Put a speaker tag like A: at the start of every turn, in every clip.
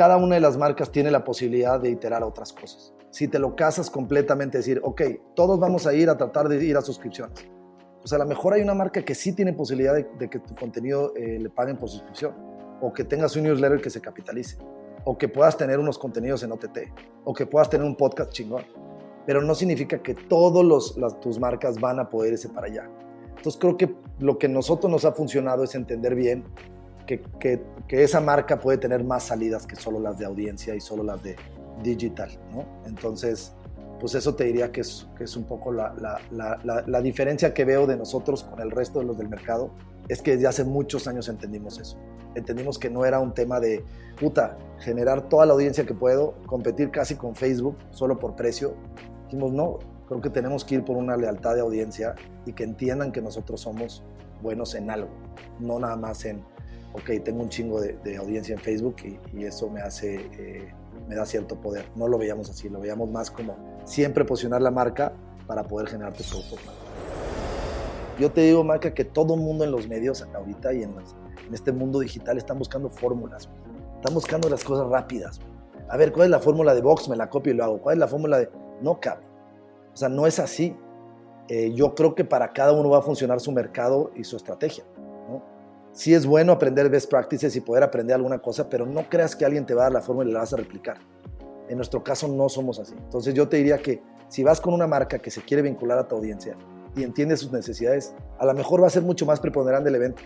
A: cada una de las marcas tiene la posibilidad de iterar otras cosas. Si te lo casas completamente, decir, ok, todos vamos a ir a tratar de ir a suscripciones. Pues a lo mejor hay una marca que sí tiene posibilidad de, que tu contenido eh, le paguen por suscripción, o que tengas un newsletter que se capitalice, o que puedas tener unos contenidos en OTT, o que puedas tener un podcast chingón. Pero no significa que todas tus marcas van a poder irse para allá. Entonces creo que lo que nosotros nos ha funcionado es entender bien que, que, que, esa marca puede tener más salidas que solo las de audiencia y solo las de digital, ¿no? Entonces, pues eso te diría que es, que es un poco la, la, la, la, diferencia que veo de nosotros con el resto de los del mercado, es que desde hace muchos años entendimos eso. Entendimos que no era un tema de, puta, generar toda la audiencia que puedo, competir casi con Facebook solo por precio. Dijimos, no, creo que tenemos que ir por una lealtad de audiencia y que entiendan que nosotros somos buenos en algo, no nada más en, ok, tengo un chingo de, de audiencia en Facebook y, y eso me hace... Eh, me da cierto poder. No lo veíamos así, lo veíamos más como siempre posicionar la marca para poder generar tu producto. Yo te digo, marca, que todo el mundo en los medios ahorita y en, en este mundo digital están buscando fórmulas, están buscando las cosas rápidas. A ver, ¿cuál es la fórmula de Vox? Me la copio y lo hago. ¿Cuál es la fórmula de.? No cabe. O sea, no es así. Eh, yo creo que para cada uno va a funcionar su mercado y su estrategia sí es bueno aprender best practices y poder aprender alguna cosa, pero no creas que alguien te va a dar la forma y la vas a replicar. En nuestro caso no somos así. Entonces yo te diría que si vas con una marca que se quiere vincular a tu audiencia y entiende sus necesidades, a lo mejor va a ser mucho más preponderante el evento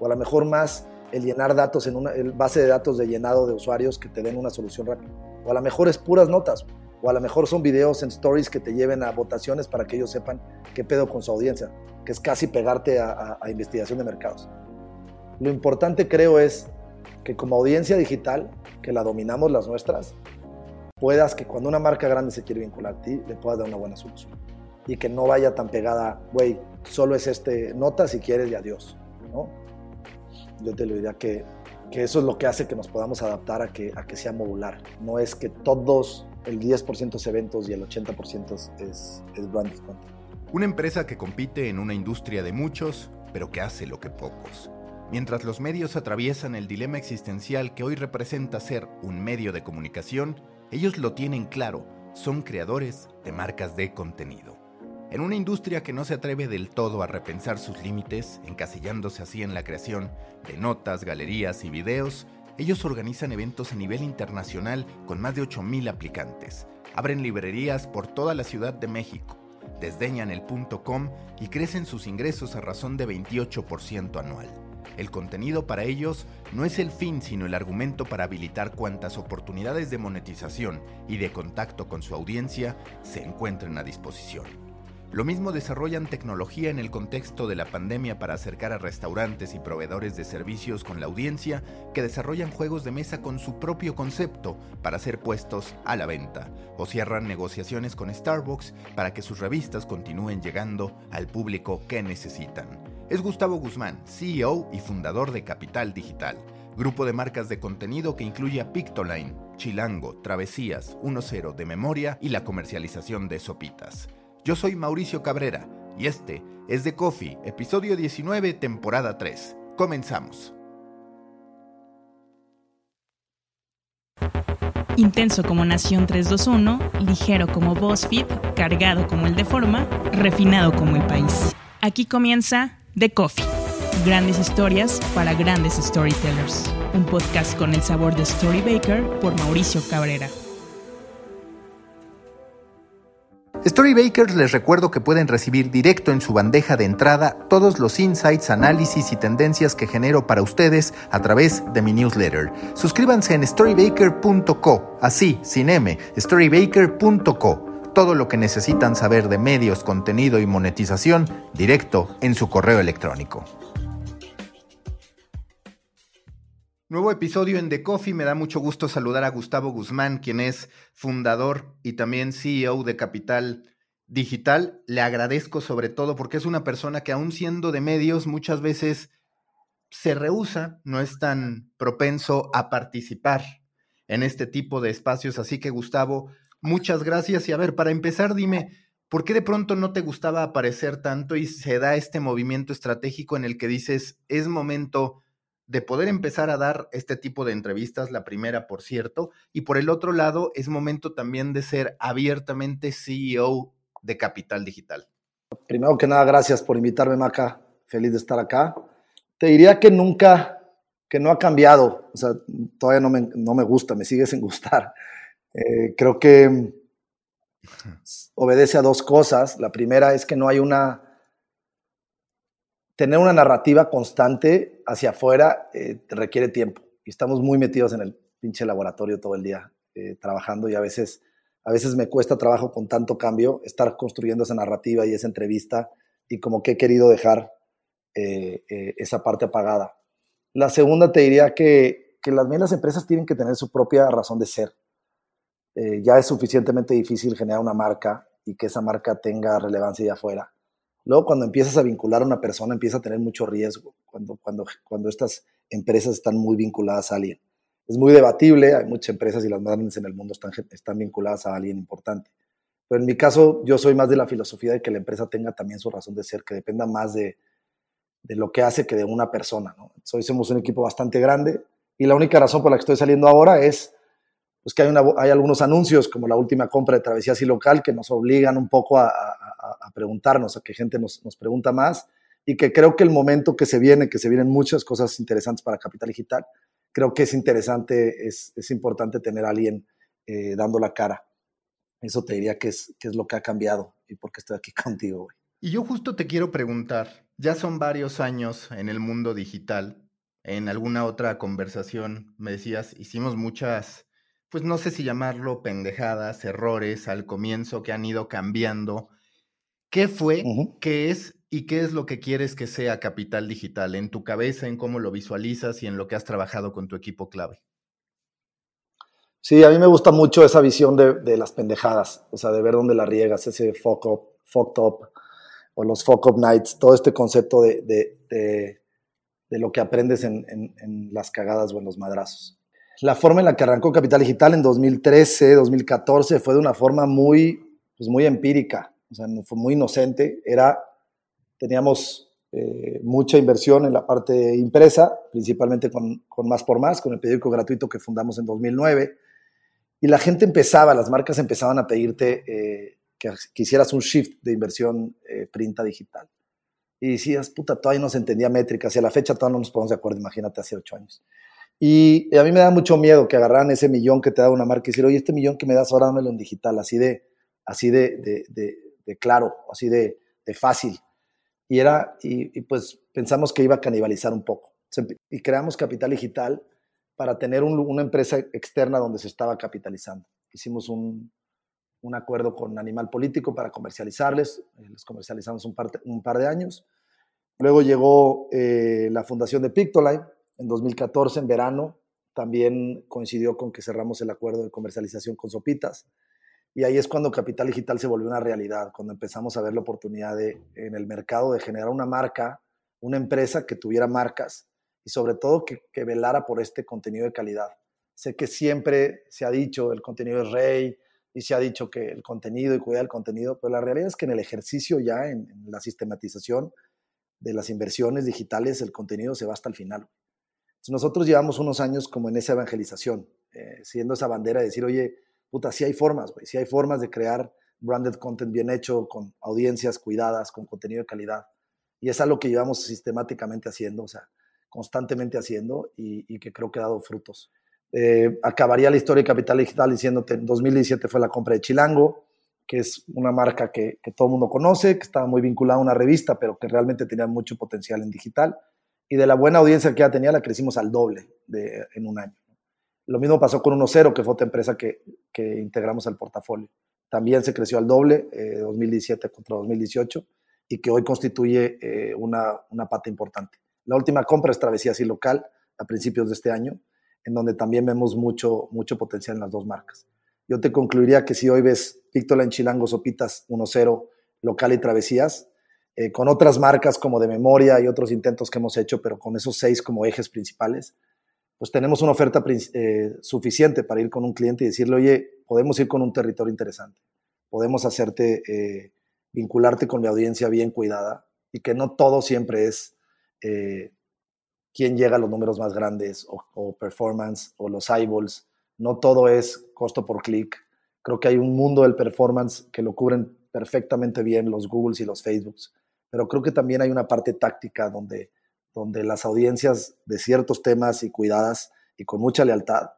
A: o a lo mejor más el llenar datos en una base de datos de llenado de usuarios que te den una solución rápida. O a lo mejor es puras notas, o a lo mejor son videos en stories que te lleven a votaciones para que ellos sepan qué pedo con su audiencia, que es casi pegarte a investigación de mercados. Lo importante creo es que como audiencia digital, que la dominamos las nuestras, puedas que cuando una marca grande se quiere vincular a ti, le puedas dar una buena solución. Y que no vaya tan pegada, güey, solo es este nota si quieres y adiós. ¿no? Yo te lo diría que, que, eso es lo que hace que nos podamos adaptar a que, a que sea modular. No es que todos, el 10% es eventos y el 80% es, es, brand.
B: Una empresa que compite en una industria de muchos, pero que hace lo que pocos. Mientras los medios atraviesan el dilema existencial que hoy representa ser un medio de comunicación, ellos lo tienen claro, son creadores de marcas de contenido. En una industria que no se atreve del todo a repensar sus límites, encasillándose así en la creación de notas, galerías y videos, ellos organizan eventos a nivel internacional con más de 8.000 aplicantes, abren librerías por toda la Ciudad de México, desdeñan el .com y crecen sus ingresos a razón de 28% anual. El contenido para ellos no es el fin, sino el argumento para habilitar cuantas oportunidades de monetización y de contacto con su audiencia se encuentren a disposición. Lo mismo desarrollan tecnología en el contexto de la pandemia para acercar a restaurantes y proveedores de servicios con la audiencia que desarrollan juegos de mesa con su propio concepto para ser puestos a la venta o cierran negociaciones con Starbucks para que sus revistas continúen llegando al público que necesitan. Es Gustavo Guzmán, CEO y fundador de Capital Digital, grupo de marcas de contenido que incluye a Pictoline, Chilango, Travesías, 1.0 de memoria y la comercialización de sopitas. Yo soy Mauricio Cabrera y este es The Coffee, episodio 19, temporada 3. Comenzamos.
C: Intenso como Nación 321, ligero como BuzzFeed, cargado como el de forma, refinado como el país. Aquí comienza The Coffee. Grandes historias para grandes storytellers. Un podcast con el sabor de Story Baker por Mauricio Cabrera.
B: Storybakers les recuerdo que pueden recibir directo en su bandeja de entrada todos los insights, análisis y tendencias que genero para ustedes a través de mi newsletter. Suscríbanse en storybaker.co, así, sin M, storybaker.co todo lo que necesitan saber de medios, contenido y monetización directo en su correo electrónico. Nuevo episodio en The Coffee. Me da mucho gusto saludar a Gustavo Guzmán, quien es fundador y también CEO de Capital Digital. Le agradezco sobre todo porque es una persona que aún siendo de medios muchas veces se rehúsa, no es tan propenso a participar en este tipo de espacios. Así que Gustavo, Muchas gracias. Y a ver, para empezar, dime, ¿por qué de pronto no te gustaba aparecer tanto y se da este movimiento estratégico en el que dices, es momento de poder empezar a dar este tipo de entrevistas, la primera, por cierto, y por el otro lado, es momento también de ser abiertamente CEO de Capital Digital.
A: Primero que nada, gracias por invitarme, Maca. Feliz de estar acá. Te diría que nunca, que no ha cambiado. O sea, todavía no me, no me gusta, me sigue sin gustar. Eh, creo que obedece a dos cosas. La primera es que no hay una tener una narrativa constante hacia afuera eh, requiere tiempo. Y estamos muy metidos en el pinche laboratorio todo el día eh, trabajando y a veces, a veces me cuesta trabajo con tanto cambio estar construyendo esa narrativa y esa entrevista y como que he querido dejar eh, esa parte apagada. La segunda te diría que, que las mismas empresas tienen que tener su propia razón de ser. Ya es suficientemente difícil generar una marca y que esa marca tenga relevancia allá afuera Luego, cuando empiezas a vincular a una persona, empieza a tener mucho riesgo cuando, cuando, cuando estas empresas están muy vinculadas a alguien. Es muy debatible, hay muchas empresas y las más grandes en el mundo están, están vinculadas a alguien importante. Pero en mi caso, yo soy más de la filosofía de que la empresa tenga también su razón de ser, que dependa más de, de lo que hace que de una persona. ¿no? Hoy somos un equipo bastante grande y la única razón por la que estoy saliendo ahora es pues, que hay, una, hay algunos anuncios, como la última compra de Travesías y Local, que nos obligan un poco a, a, preguntarnos, a que gente nos, nos, pregunta más y que creo que el momento que se viene, que se vienen muchas cosas interesantes para Capital Digital, creo que es interesante, es, es importante tener a alguien eh, dando la cara. Eso te diría que es, que es lo que ha cambiado y por qué estoy aquí contigo.
B: Y yo justo te quiero preguntar, ya son varios años en el mundo digital, en alguna otra conversación me decías, hicimos muchas, pues no sé si llamarlo pendejadas, errores al comienzo que han ido cambiando ¿Qué fue, qué es y qué es lo que quieres que sea Capital Digital en tu cabeza, en cómo lo visualizas y en lo que has trabajado con tu equipo clave?
A: Sí, a mí me gusta mucho esa visión de, las pendejadas, o sea, de ver dónde la riegas, ese fuck up, fucked up o los fuck up nights, todo este concepto de, de, lo que aprendes en, en, las cagadas o en los madrazos. La forma en la que arrancó Capital Digital en 2013, 2014 fue de una forma muy, pues muy empírica o sea, fue muy inocente, era, teníamos eh, mucha inversión en la parte impresa, principalmente con, con, Más por Más, con el periódico gratuito que fundamos en 2009, y la gente empezaba, las marcas empezaban a pedirte eh, que, hicieras un shift de inversión eh, printa digital. Y decías, puta, todavía no se entendía métricas, y la fecha todavía no nos ponemos de acuerdo, imagínate, hace ocho años. Y, a mí me da mucho miedo que agarraran ese millón que te da una marca y decir, oye, este millón que me das ahora dámelo en digital, así de, así de, claro, así de, fácil. Y, era, y, pues pensamos que iba a canibalizar un poco. Y creamos Capital Digital para tener una empresa externa donde se estaba capitalizando. Hicimos un, acuerdo con Animal Político para comercializarles, eh, les comercializamos un par, un par de años. Luego llegó eh, la fundación de Pictoline en 2014, en verano. También coincidió con que cerramos el acuerdo de comercialización con Sopitas. Y ahí es cuando Capital Digital se volvió una realidad, cuando empezamos a ver la oportunidad de, en el mercado de generar una marca, una empresa que tuviera marcas y sobre todo que, velara por este contenido de calidad. Sé que siempre se ha dicho el contenido es rey y se ha dicho que el contenido y cuidar el contenido, pero la realidad es que en el ejercicio ya, en, la sistematización de las inversiones digitales, el contenido se va hasta el final. Nosotros llevamos unos años como en esa evangelización, eh, siendo esa bandera de decir, oye, puta, sí hay formas, güey, sí hay formas de crear branded content bien hecho, con audiencias cuidadas, con contenido de calidad. Y es algo que llevamos sistemáticamente haciendo, o sea, constantemente haciendo y, que creo que ha dado frutos. Eh, acabaría la historia de Capital Digital diciéndote, en 2017 fue la compra de Chilango, que es una marca que, todo el mundo conoce, que estaba muy vinculada a una revista, pero que realmente tenía mucho potencial en digital. Y de la buena audiencia que ya tenía, la crecimos al doble en un año. Lo mismo pasó con 1.0, que fue otra empresa que, que, integramos al portafolio. También se creció al doble, eh, 2017 contra 2018, y que hoy constituye eh, una, una, pata importante. La última compra es Travesía Así Local, a principios de este año, en donde también vemos mucho, mucho potencial en las dos marcas. Yo te concluiría que si hoy ves Pictola en Chilango, Sopitas 1.0, Local y Travesías, eh, con otras marcas como de memoria y otros intentos que hemos hecho, pero con esos seis como ejes principales, pues tenemos una oferta eh, suficiente para ir con un cliente y decirle, oye, podemos ir con un territorio interesante, podemos hacerte, eh, vincularte con mi audiencia bien cuidada y que no todo siempre es, eh, quién llega a los números más grandes o, performance o los eyeballs. No todo es costo por clic. Creo que hay un mundo del performance que lo cubren perfectamente bien los Googles y los Facebooks, pero creo que también hay una parte táctica donde, donde las audiencias de ciertos temas y cuidadas y con mucha lealtad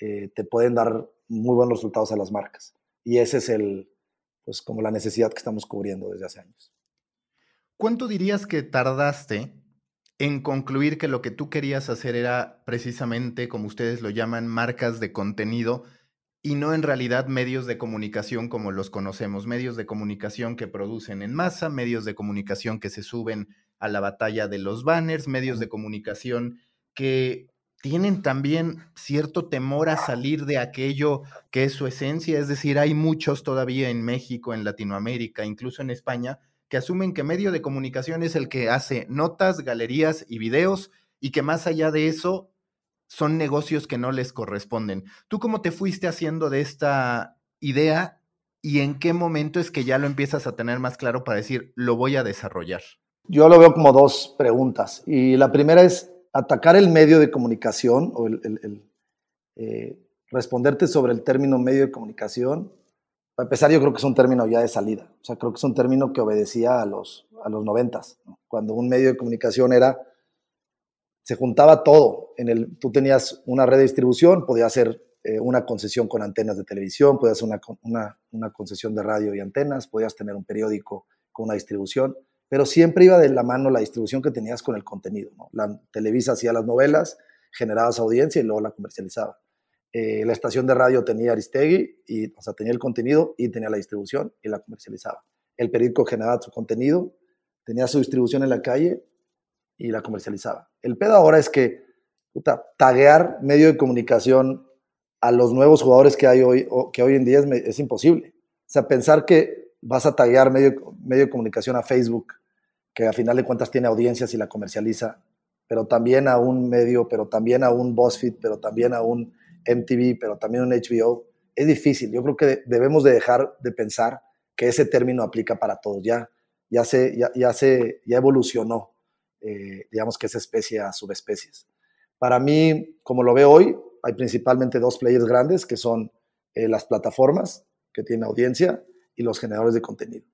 A: eh, te pueden dar muy buenos resultados a las marcas. Y ese es el, pues como la necesidad que estamos cubriendo desde hace años.
B: ¿Cuánto dirías que tardaste en concluir que lo que tú querías hacer era precisamente, como ustedes lo llaman, marcas de contenido y no en realidad medios de comunicación como los conocemos, medios de comunicación que producen en masa, medios de comunicación que se suben a la batalla de los banners, medios de comunicación que tienen también cierto temor a salir de aquello que es su esencia, es decir, hay muchos todavía en México, en Latinoamérica, incluso en España, que asumen que medio de comunicación es el que hace notas, galerías y videos y que más allá de eso son negocios que no les corresponden. ¿Tú cómo te fuiste haciendo de esta idea y en qué momento es que ya lo empiezas a tener más claro para decir, lo voy a desarrollar?
A: Yo lo veo como dos preguntas. Y la primera es atacar el medio de comunicación o el, eh, responderte sobre el término medio de comunicación. Para empezar, yo creo que es un término ya de salida. O sea, creo que es un término que obedecía a los, a los noventas, cuando un medio de comunicación era se juntaba todo. En el, tú tenías una red de distribución, podía ser eh, una concesión con antenas de televisión, podías hacer una, una, concesión de radio y antenas, podías tener un periódico con una distribución, pero siempre iba de la mano la distribución que tenías con el contenido. La Televisa hacía las novelas, generabas audiencia y luego la comercializaba. Eh, la estación de radio tenía Aristegui, y, o sea, tenía el contenido y tenía la distribución y la comercializaba. El periódico generaba su contenido, tenía su distribución en la calle y la comercializaba. El pedo ahora es que, puta, taguear medio de comunicación a los nuevos jugadores que hay hoy, que hoy en día es, imposible. O sea, pensar que vas a taguear medio, medio de comunicación a Facebook, que a final de cuentas tiene audiencias y la comercializa, pero también a un medio, pero también a un BuzzFeed, pero también a un MTV, pero también a un HBO, es difícil. Yo creo que debemos de dejar de pensar que ese término aplica para todos. Ya, ya, se, ya, ya, se, ya evolucionó eh, digamos que esa especie a subespecies. Para mí, como lo veo hoy, hay principalmente dos players grandes que son eh, las plataformas que tienen audiencia y los generadores de contenido.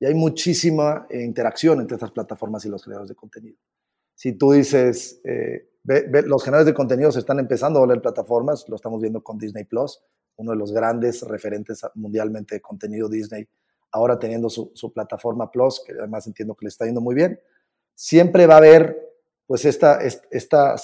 A: Y hay muchísima eh, interacción entre estas plataformas y los generadores de contenido. Si tú dices, los generadores de contenido se están empezando a volver plataformas, lo estamos viendo con Disney Plus, uno de los grandes referentes mundialmente de contenido Disney, ahora teniendo su, su plataforma Plus, que además entiendo que le está yendo muy bien siempre va a haber, pues, esta, esta,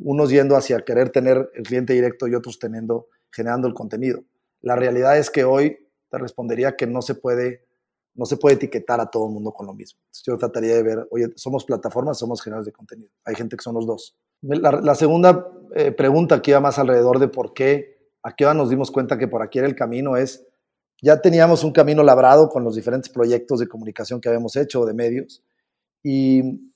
A: unos yendo hacia querer tener el cliente directo y otros teniendo, generando el contenido. La realidad es que hoy te respondería que no se puede, no se puede etiquetar a todo el mundo con lo mismo. yo trataría de ver, oye, somos plataformas, somos generadores de contenido. Hay gente que son los dos. La, segunda eh, pregunta que iba más alrededor de por qué, a qué hora nos dimos cuenta que por aquí era el camino es, ya teníamos un camino labrado con los diferentes proyectos de comunicación que habíamos hecho, de medios, y,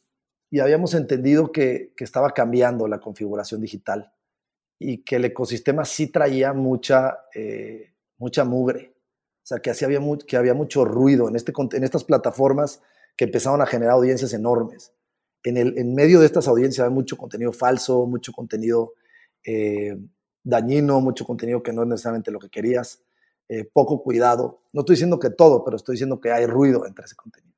A: habíamos entendido que, estaba cambiando la configuración digital y que el ecosistema sí traía mucha, eh, mucha mugre. O sea, que, así había, que había mucho ruido en, este, en estas plataformas que empezaron a generar audiencias enormes. En, el, en medio de estas audiencias hay mucho contenido falso, mucho contenido eh, dañino, mucho contenido que no es necesariamente lo que querías, eh, poco cuidado. No estoy diciendo que todo, pero estoy diciendo que hay ruido entre ese contenido.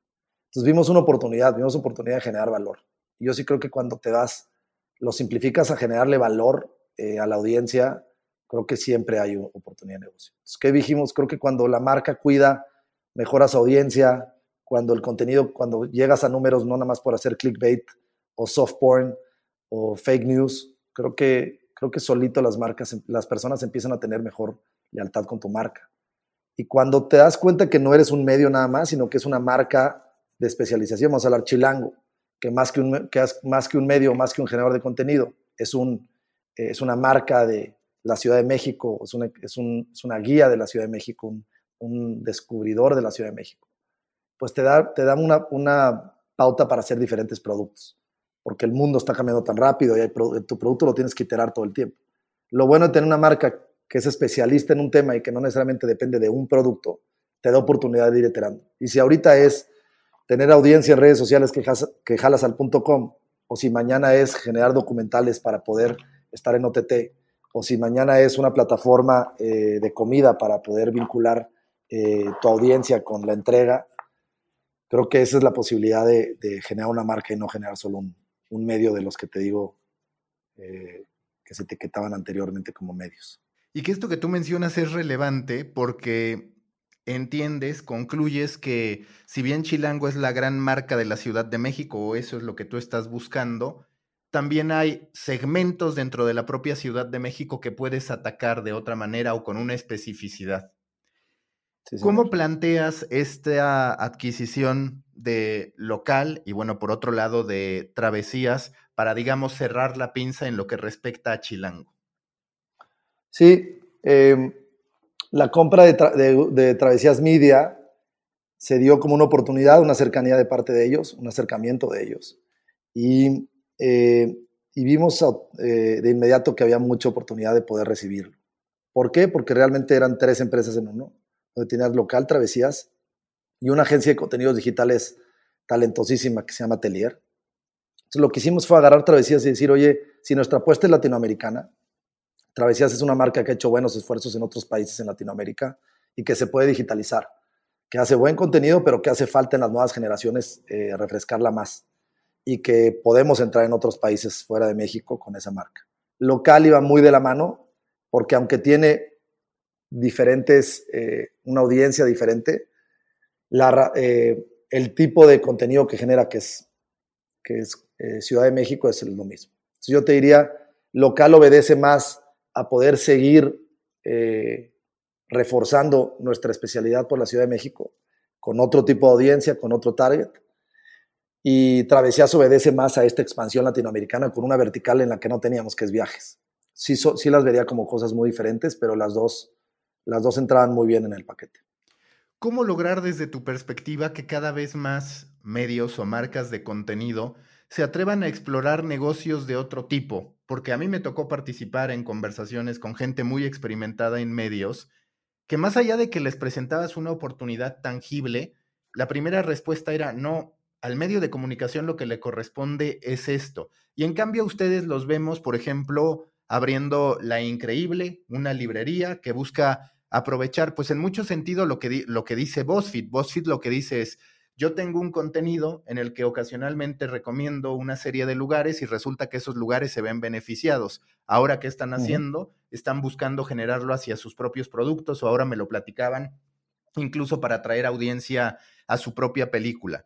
A: Entonces vimos una oportunidad, vimos oportunidad de generar valor. Yo sí creo que cuando te das, lo simplificas a generarle valor eh, a la audiencia, creo que siempre hay una oportunidad de negocio. Entonces, ¿qué dijimos? Creo que cuando la marca cuida, mejora su audiencia, cuando el contenido, cuando llegas a números no nada más por hacer clickbait o soft porn o fake news, creo que, creo que solito las marcas, las personas empiezan a tener mejor lealtad con tu marca. Y cuando te das cuenta que no eres un medio nada más, sino que es una marca de especialización, vamos a hablar chilango, que más que un, que más que un medio, más que un generador de contenido, es, un, es una marca de la Ciudad de México, es una, es, un, es una guía de la Ciudad de México, un, un, descubridor de la Ciudad de México. Pues te da, te da una, una pauta para hacer diferentes productos, porque el mundo está cambiando tan rápido y tu producto lo tienes que iterar todo el tiempo. Lo bueno de tener una marca que es especialista en un tema y que no necesariamente depende de un producto, te da oportunidad de ir iterando. Y si ahorita es tener audiencia en redes sociales que, jalas al punto com o si mañana es generar documentales para poder estar en OTT, o si mañana es una plataforma eh, de comida para poder vincular eh, tu audiencia con la entrega, creo que esa es la posibilidad de, generar una marca y no generar solo un, medio de los que te digo eh, que se etiquetaban anteriormente como medios.
B: Y que esto que tú mencionas es relevante porque entiendes, concluyes que si bien Chilango es la gran marca de la Ciudad de México, o eso es lo que tú estás buscando, también hay segmentos dentro de la propia Ciudad de México que puedes atacar de otra manera o con una especificidad. ¿Cómo planteas esta adquisición de local y bueno, por otro lado, de travesías para, digamos, cerrar la pinza en lo que respecta a Chilango?
A: Sí, em, la compra de, Travesías Media se dio como una oportunidad, una cercanía de parte de ellos, un acercamiento de ellos. Y, eh, vimos eh, de inmediato que había mucha oportunidad de poder recibirlo. ¿Por qué? Porque realmente eran tres empresas en uno, donde tenías local Travesías y una agencia de contenidos digitales talentosísima que se llama Telier. Entonces lo que hicimos fue agarrar Travesías y decir, oye, si nuestra apuesta es latinoamericana, Travesías es una marca que ha hecho buenos esfuerzos en otros países en Latinoamérica y que se puede digitalizar, que hace buen contenido, pero que hace falta en las nuevas generaciones eh, refrescarla más y que podemos entrar en otros países fuera de México con esa marca. Local iba muy de la mano porque aunque tiene diferentes, eh, una audiencia diferente, eh, el tipo de contenido que genera, que es, que es Ciudad de México, es lo mismo. yo te diría, local obedece más a poder seguir eh, reforzando nuestra especialidad por la Ciudad de México con otro tipo de audiencia, con otro target. Y Travesías obedece más a esta expansión latinoamericana con una vertical en la que no teníamos, que es viajes. Sí, sí las vería como cosas muy diferentes, pero las dos, las dos entraban muy bien en el paquete.
B: ¿Cómo lograr desde tu perspectiva que cada vez más medios o marcas de contenido se atrevan a explorar negocios de otro tipo, porque a mí me tocó participar en conversaciones con gente muy experimentada en medios, que más allá de que les presentabas una oportunidad tangible, la primera respuesta era, no, al medio de comunicación lo que le corresponde es esto. Y en cambio ustedes los vemos, por ejemplo, abriendo La Increíble, una librería que busca aprovechar, pues en mucho sentido lo que, lo que dice BuzzFeed. BuzzFeed lo que dice es, yo tengo un contenido en el que ocasionalmente recomiendo una serie de lugares y resulta que esos lugares se ven beneficiados. Ahora, ¿qué están haciendo? Están buscando generarlo hacia sus propios productos o ahora me lo platicaban, incluso para atraer audiencia a su propia película.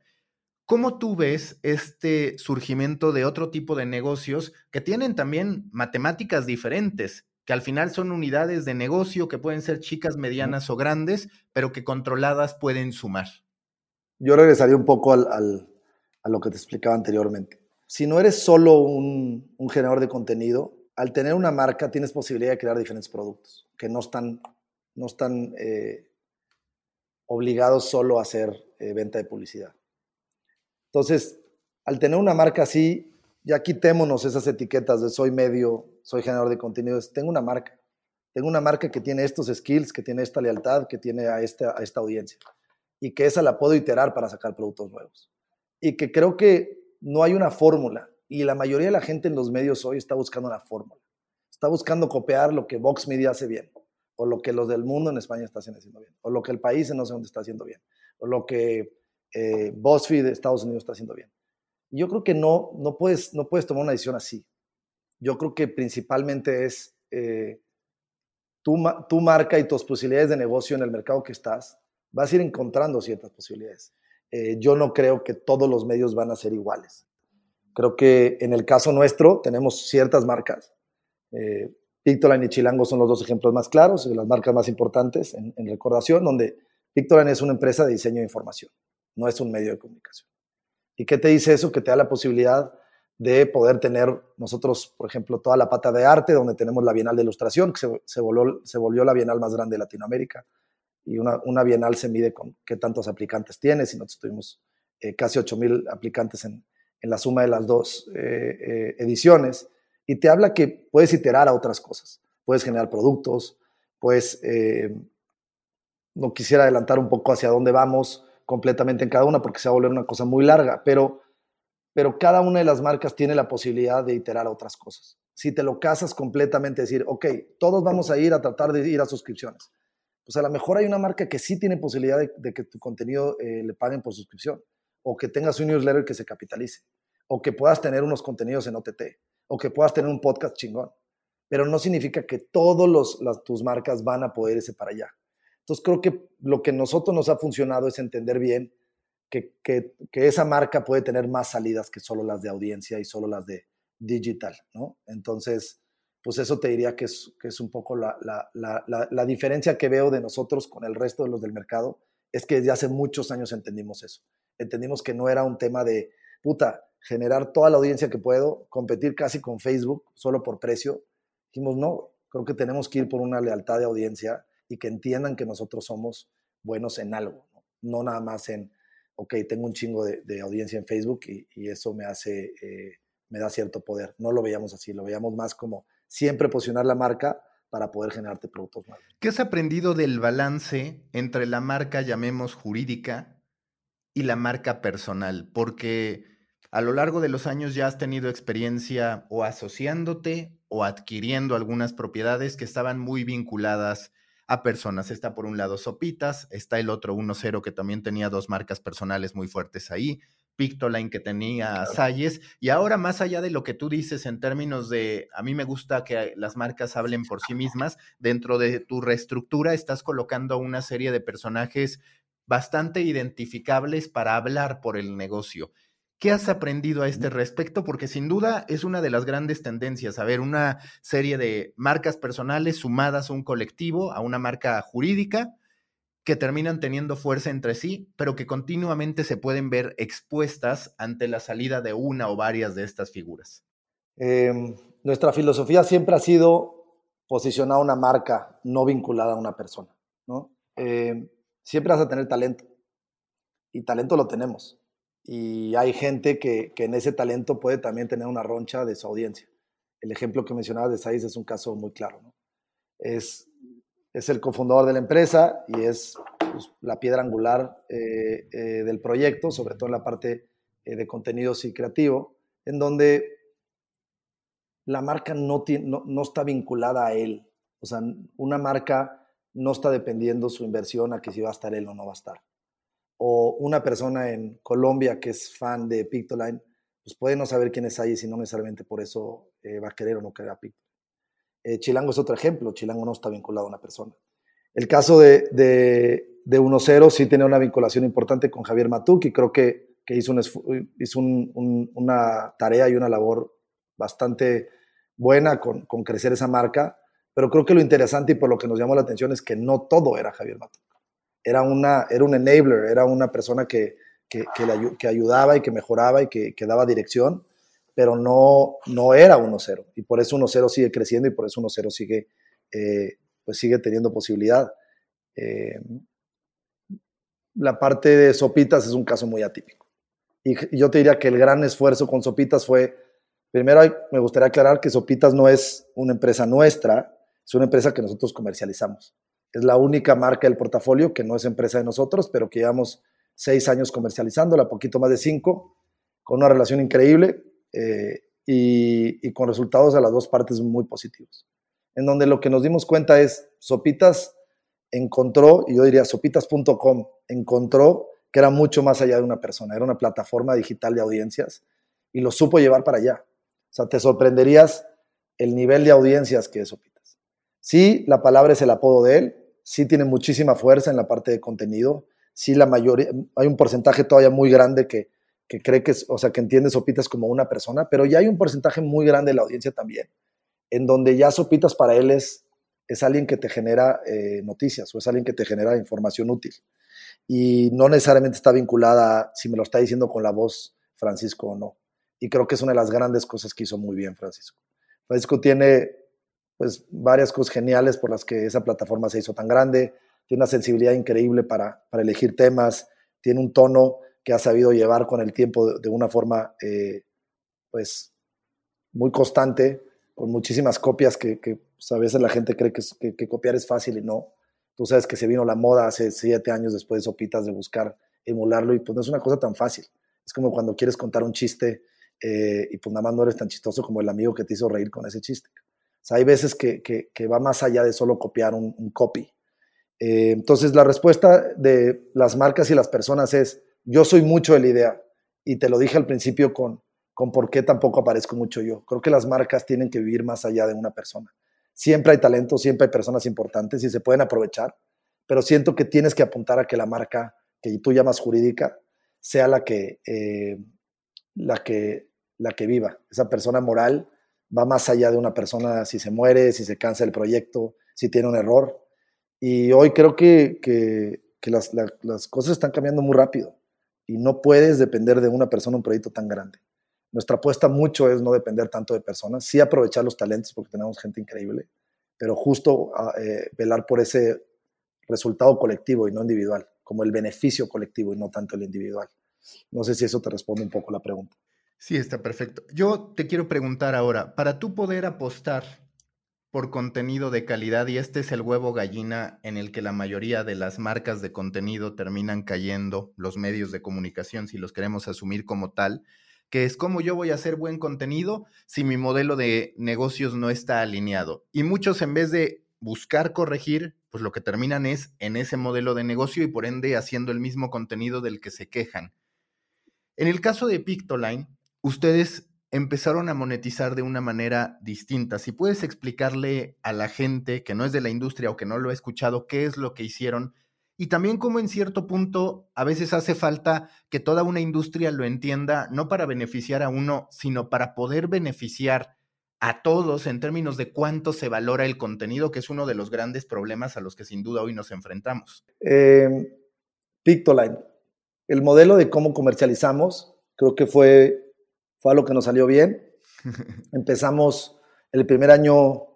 B: ¿Cómo tú ves este surgimiento de otro tipo de negocios que tienen también matemáticas diferentes, que al final son unidades de negocio que pueden ser chicas, medianas o grandes, pero que controladas pueden sumar?
A: Yo regresaría un poco al, a lo que te explicaba anteriormente. Si no eres solo un, generador de contenido, al tener una marca tienes posibilidad de crear diferentes productos que no están, no están eh, obligados solo a hacer eh, venta de publicidad. Entonces, al tener una marca así, ya quitémonos esas etiquetas de soy medio, soy generador de contenidos. Tengo una marca. Tengo una marca que tiene estos skills, que tiene esta lealtad, que tiene a esta, a esta audiencia y que esa la puedo iterar para sacar productos nuevos. Y que creo que no hay una fórmula y la mayoría de la gente en los medios hoy está buscando una fórmula. Está buscando copiar lo que Vox Media hace bien, o lo que los del mundo en España están haciendo bien, o lo que el país en no sé dónde está haciendo bien, o lo que eh, BuzzFeed de Estados Unidos está haciendo bien. Yo creo que no, no, puedes, no puedes tomar una decisión así. Yo creo que principalmente es eh, tu marca y tus posibilidades de negocio en el mercado que estás, vas a ir encontrando ciertas posibilidades. Eh, yo no creo que todos los medios van a ser iguales. Creo que en el caso nuestro tenemos ciertas marcas. Eh, Pictoline y Chilango son los dos ejemplos más claros, las marcas más importantes en, recordación, donde Pictoline es una empresa de diseño de información, no es un medio de comunicación. ¿Y qué te dice eso? Que te da la posibilidad de poder tener nosotros, por ejemplo, toda la pata de arte, donde tenemos la Bienal de Ilustración, que se, se, volvió, se volvió la Bienal más grande de Latinoamérica y una, una, bienal se mide con qué tantos aplicantes tienes, y nosotros tuvimos eh, casi 8.000 aplicantes en, en, la suma de las dos eh, eh, ediciones, y te habla que puedes iterar a otras cosas, puedes generar productos, pues no quisiera adelantar un poco hacia dónde vamos completamente en cada una porque se va a volver una cosa muy larga, pero pero cada una de las marcas tiene la posibilidad de iterar otras cosas. Si te lo casas completamente, decir, ok, todos vamos a ir a tratar de ir a suscripciones. Pues a lo mejor hay una marca que sí tiene posibilidad de, que tu contenido eh, le paguen por suscripción, o que tengas un newsletter que se capitalice, o que puedas tener unos contenidos en OTT, o que puedas tener un podcast chingón. Pero no significa que todas tus marcas van a poder irse para allá. Entonces creo que lo que nosotros nos ha funcionado es entender bien que, que, esa marca puede tener más salidas que solo las de audiencia y solo las de digital, ¿no? Entonces, pues eso te diría que es, que es un poco la, la, la, la, diferencia que veo de nosotros con el resto de los del mercado, es que desde hace muchos años entendimos eso. Entendimos que no era un tema de, puta, generar toda la audiencia que puedo, competir casi con Facebook solo por precio. Dijimos, no, creo que tenemos que ir por una lealtad de audiencia y que entiendan que nosotros somos buenos en algo, no, nada más en, ok, tengo un chingo de, audiencia en Facebook y, eso me hace, eh, me da cierto poder. No lo veíamos así, lo veíamos más como siempre posicionar la marca para poder generarte productos más.
B: ¿Qué has aprendido del balance entre la marca, llamemos jurídica, y la marca personal? Porque a lo largo de los años ya has tenido experiencia o asociándote o adquiriendo algunas propiedades que estaban muy vinculadas a personas. Está por un lado Sopitas, está el otro 1-0 que también tenía dos marcas personales muy fuertes ahí, Pictoline que tenía Salles, y ahora más allá de lo que tú dices en términos de, a mí me gusta que las marcas hablen por sí mismas, dentro de tu reestructura estás colocando una serie de personajes bastante identificables para hablar por el negocio. ¿Qué has aprendido a este respecto? Porque sin duda es una de las grandes tendencias, a ver, una serie de marcas personales sumadas a un colectivo, a una marca jurídica, que terminan teniendo fuerza entre sí, pero que continuamente se pueden ver expuestas ante la salida de una o varias de estas figuras.
A: Em, nuestra filosofía siempre ha sido posicionar una marca no vinculada a una persona. ¿no? Em, siempre vas a tener talento y talento lo tenemos y hay gente que, que, en ese talento puede también tener una roncha de su audiencia. El ejemplo que mencionabas de Saiz es un caso muy claro. ¿no? Es, es el cofundador de la empresa y es pues, la piedra angular eh, eh, del proyecto, sobre todo en la parte eh, de contenidos y creativo, en donde la marca no, no, no está vinculada a él. O sea, una marca no está dependiendo su inversión a que si va a estar él o no va a estar o una persona en Colombia que es fan de Pictoline, pues puede no saber quién es ahí si no necesariamente por eso va a querer o no querer a Pictoline. Eh, Chilango es otro ejemplo, Chilango no está vinculado a una persona. El caso de, de, de 1-0 sí tiene una vinculación importante con Javier Matuk y creo que, que hizo, un, hizo una tarea y una labor bastante buena con, crecer esa marca, pero creo que lo interesante y por lo que nos llamó la atención es que no todo era Javier Matuk era, una, era un enabler, era una persona que, que, ayudaba y que mejoraba y que, daba dirección, pero no, no era 1-0. Y por eso 1-0 sigue creciendo y por eso 1-0 sigue, eh, pues sigue teniendo posibilidad. Eh, la parte de Sopitas es un caso muy atípico. Y yo te diría que el gran esfuerzo con Sopitas fue, primero me gustaría aclarar que Sopitas no es una empresa nuestra, es una empresa que nosotros comercializamos. Es la única marca del portafolio que no es empresa de nosotros, pero que llevamos seis años comercializándola, poquito más de cinco, con una relación increíble eh, y, con resultados a las dos partes muy positivos. En donde lo que nos dimos cuenta es, Sopitas encontró, y yo diría sopitas.com, encontró que era mucho más allá de una persona, era una plataforma digital de audiencias y lo supo llevar para allá. O sea, te sorprenderías el nivel de audiencias que es Sopitas. Sí, la palabra es el apodo de él, sí tiene muchísima fuerza en la parte de contenido, sí la mayoría, hay un porcentaje todavía muy grande que, que cree que, o sea, que entiende Sopitas como una persona, pero ya hay un porcentaje muy grande de la audiencia también, en donde ya Sopitas para él es, es alguien que te genera eh, noticias o es alguien que te genera información útil. Y no necesariamente está vinculada si me lo está diciendo con la voz Francisco o no. Y creo que es una de las grandes cosas que hizo muy bien Francisco. Francisco tiene pues varias cosas geniales por las que esa plataforma se hizo tan grande, tiene una sensibilidad increíble para, para elegir temas, tiene un tono que ha sabido llevar con el tiempo de, una forma eh, pues muy constante, con muchísimas copias que, que pues, a veces la gente cree que, copiar es fácil y no. Tú sabes que se vino la moda hace siete años después de Sopitas de buscar emularlo y pues no es una cosa tan fácil. Es como cuando quieres contar un chiste eh, y pues nada más no eres tan chistoso como el amigo que te hizo reír con ese chiste. O sea, hay veces que, va más allá de solo copiar un, copy. Eh, entonces, la respuesta de las marcas y las personas es, yo soy mucho de la idea, y te lo dije al principio con, con por qué tampoco aparezco mucho yo. Creo que las marcas tienen que vivir más allá de una persona. Siempre hay talento, siempre hay personas importantes y se pueden aprovechar, pero siento que tienes que apuntar a que la marca que tú llamas jurídica sea la que, eh, la que, la que viva. Esa persona moral va más allá de una persona si se muere, si se cansa el proyecto, si tiene un error. Y hoy creo que, que, las, las, cosas están cambiando muy rápido y no puedes depender de una persona un proyecto tan grande. Nuestra apuesta mucho es no depender tanto de personas, sí aprovechar los talentos porque tenemos gente increíble, pero justo ah, eh, velar por ese resultado colectivo y no individual, como el beneficio colectivo y no tanto el individual. No sé si eso te responde un poco la pregunta.
B: Sí, está perfecto. Yo te quiero preguntar ahora, para tú poder apostar por contenido de calidad, y este es el huevo gallina en el que la mayoría de las marcas de contenido terminan cayendo, los medios de comunicación, si los queremos asumir como tal, que es cómo yo voy a hacer buen contenido si mi modelo de negocios no está alineado. Y muchos en vez de buscar corregir, pues lo que terminan es en ese modelo de negocio y por ende haciendo el mismo contenido del que se quejan. En el caso de Pictoline, ustedes empezaron a monetizar de una manera distinta. Si puedes explicarle a la gente que no es de la industria o que no lo ha escuchado qué es lo que hicieron y también como en cierto punto a veces hace falta que toda una industria lo entienda, no para beneficiar a uno, sino para poder beneficiar a todos en términos de cuánto se valora el contenido, que es uno de los grandes problemas a los que sin duda hoy nos enfrentamos.
A: Eh, Pictoline, el modelo de cómo comercializamos, creo que fue, fue algo que nos salió bien. Empezamos el primer año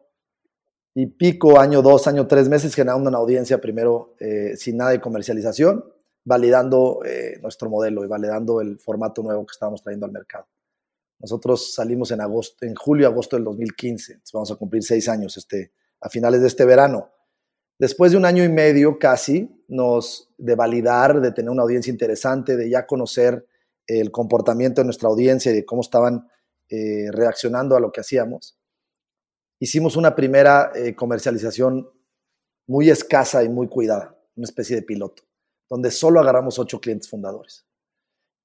A: y pico, año dos, año tres meses generando una audiencia primero eh, sin nada de comercialización, validando eh, nuestro modelo y validando el formato nuevo que estábamos trayendo al mercado. Nosotros salimos en agosto, en julio, agosto del 2015, vamos a cumplir seis años este, a finales de este verano. Después de un año y medio casi, nos, de validar, de tener una audiencia interesante, de ya conocer el comportamiento de nuestra audiencia y de cómo estaban eh, reaccionando a lo que hacíamos, hicimos una primera eh, comercialización muy escasa y muy cuidada, una especie de piloto, donde solo agarramos ocho clientes fundadores.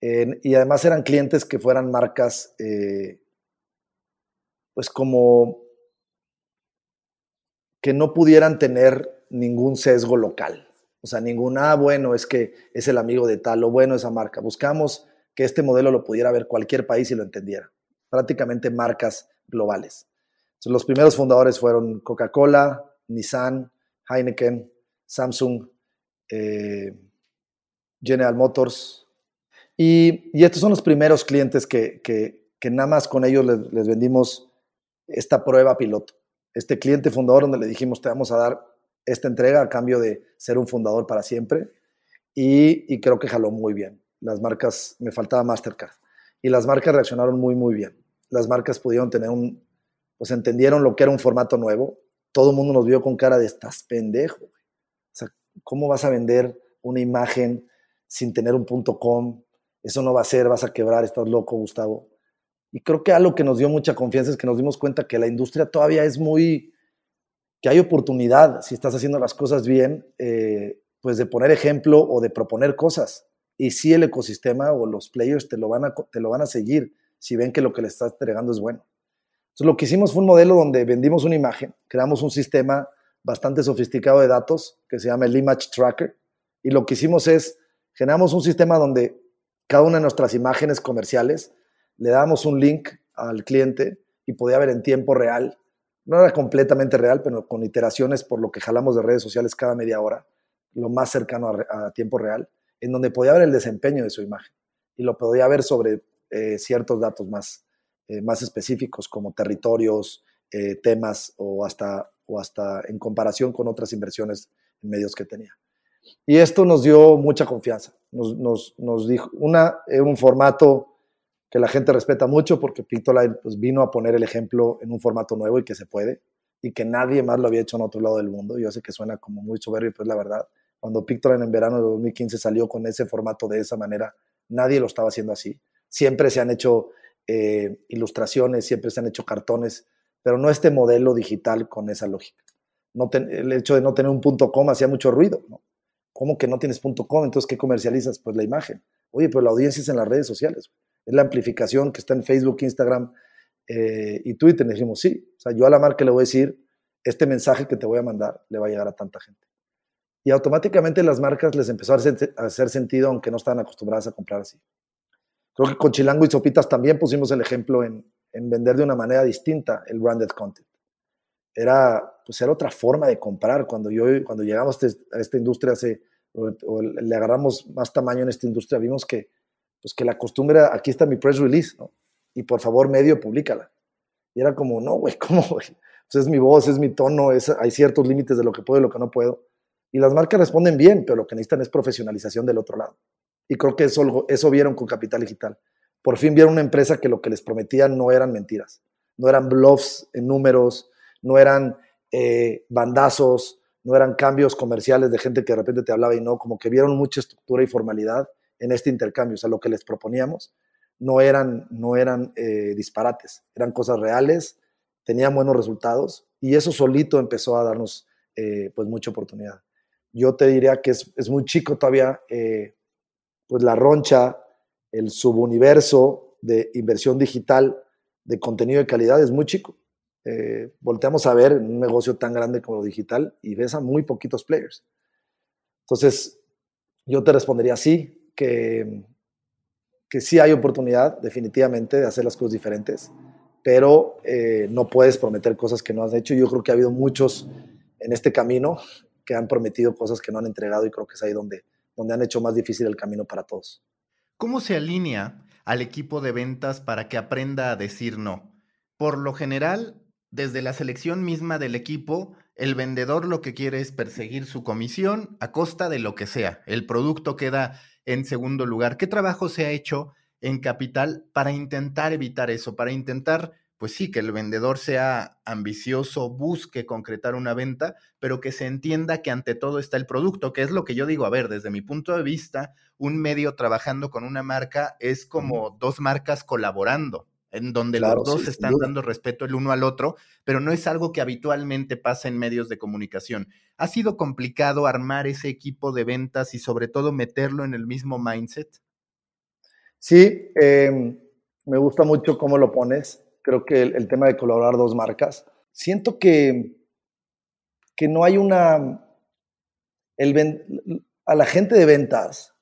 A: y además eran clientes que fueran marcas, eh, pues como que no pudieran tener ningún sesgo local. O sea, ninguna, ah, bueno, es que es el amigo de tal o bueno, esa marca. Buscamos que este modelo lo pudiera ver cualquier país y lo entendiera. Prácticamente marcas globales los primeros fundadores fueron Coca-Cola, Nissan, Heineken, Samsung, eh, General Motors. Y, estos son los primeros clientes que, nada más con ellos les, vendimos esta prueba piloto. Este cliente fundador donde le dijimos te vamos a dar esta entrega a cambio de ser un fundador para siempre. Y, y creo que jaló muy bien. Las marcas, me faltaba Mastercard. Y las marcas reaccionaron muy, muy bien. Las marcas pudieron tener un, pues entendieron lo que era un formato nuevo. Todo el mundo nos vio con cara de estás pendejo. O sea, ¿cómo vas a vender una imagen sin tener un punto com? Eso no va a ser, vas a quebrar, estás loco, Gustavo. Y creo que algo que nos dio mucha confianza es que nos dimos cuenta que la industria todavía es muy, que hay oportunidad, si estás haciendo las cosas bien, eh, pues de poner ejemplo o de proponer cosas. Y si el ecosistema o los players te lo van a, te lo van a seguir si ven que lo que le estás entregando es bueno. Entonces, lo que hicimos fue un modelo donde vendimos una imagen, creamos un sistema bastante sofisticado de datos que se llama el Image Tracker. Y lo que hicimos es, generamos un sistema donde cada una de nuestras imágenes comerciales le damos un link al cliente y podía ver en tiempo real. No era completamente real, pero con iteraciones por lo que jalamos de redes sociales cada media hora, lo más cercano a, tiempo real, en donde podía ver el desempeño de su imagen y lo podía ver sobre eh, ciertos datos más, eh, más específicos como territorios, eh, temas o hasta, o hasta en comparación con otras inversiones en medios que tenía. Y esto nos dio mucha confianza. Nos, nos, dijo, una, un formato que la gente respeta mucho porque Pictoline pues, vino a poner el ejemplo en un formato nuevo y que se puede y que nadie más lo había hecho en otro lado del mundo. Yo sé que suena como muy soberbio, pero es la verdad. Cuando Pictoline en verano de 2015 salió con ese formato de esa manera, nadie lo estaba haciendo así. Siempre se han hecho eh, ilustraciones, siempre se han hecho cartones, pero no este modelo digital con esa lógica. No el hecho de no tener un punto com hacía mucho ruido. ¿Cómo que no tienes punto com? Entonces, ¿qué comercializas? Pues la imagen. Oye, pero la audiencia es en las redes sociales. Es la amplificación que está en Facebook, Instagram eh, y Twitter. Y dijimos, sí. O sea, yo a la marca le voy a decir, este mensaje que te voy a mandar le va a llegar a tanta gente. Y automáticamente las marcas les empezó a hacer, sentido, aunque no estaban acostumbradas a comprar así. Creo que con Chilango y Sopitas también pusimos el ejemplo en, vender de una manera distinta el branded content. Era, pues era otra forma de comprar. Cuando, yo, cuando llegamos a este, esta industria, hace, o, le agarramos más tamaño en esta industria, vimos que, pues que la costumbre era, aquí está mi press release, ¿no? y por favor, medio, públicala. Y era como, no, güey, ¿cómo? Pues es mi voz, es mi tono, es, hay ciertos límites de lo que puedo y lo que no puedo. Y las marcas responden bien, pero lo que necesitan es profesionalización del otro lado. Y creo que eso, eso vieron con Capital Digital. Por fin vieron una empresa que lo que les prometían no eran mentiras, no eran bluffs en números, no eran eh, bandazos, no eran cambios comerciales de gente que de repente te hablaba y no, como que vieron mucha estructura y formalidad en este intercambio. O sea, lo que les proponíamos no eran, no eran eh, disparates, eran cosas reales, tenían buenos resultados y eso solito empezó a darnos eh, pues mucha oportunidad yo te diría que es, muy chico todavía, eh, pues la roncha, el subuniverso de inversión digital de contenido de calidad es muy chico. Eh, volteamos a ver un negocio tan grande como lo digital y ves a muy poquitos players. Entonces, yo te respondería sí, que, que sí hay oportunidad definitivamente de hacer las cosas diferentes, pero eh, no puedes prometer cosas que no has hecho. Yo creo que ha habido muchos en este camino que han prometido cosas que no han entregado y creo que es ahí donde, donde han hecho más difícil el camino para todos.
B: ¿Cómo se alinea al equipo de ventas para que aprenda a decir no? Por lo general, desde la selección misma del equipo, el vendedor lo que quiere es perseguir su comisión a costa de lo que sea. El producto queda en segundo lugar. ¿Qué trabajo se ha hecho en Capital para intentar evitar eso, para intentar pues sí, que el vendedor sea ambicioso, busque concretar una venta, pero que se entienda que ante todo está el producto, que es lo que yo digo, a ver, desde mi punto de vista, un medio trabajando con una marca es como dos marcas colaborando, en donde los dos están dando respeto el uno al otro, pero no es algo que habitualmente pasa en medios de comunicación. ¿Ha sido complicado armar ese equipo de ventas y sobre todo meterlo en el mismo mindset?
A: Sí, em, me gusta mucho cómo lo pones creo que el, tema de colaborar dos marcas. Siento que, que no hay una... El, a la gente de ventas,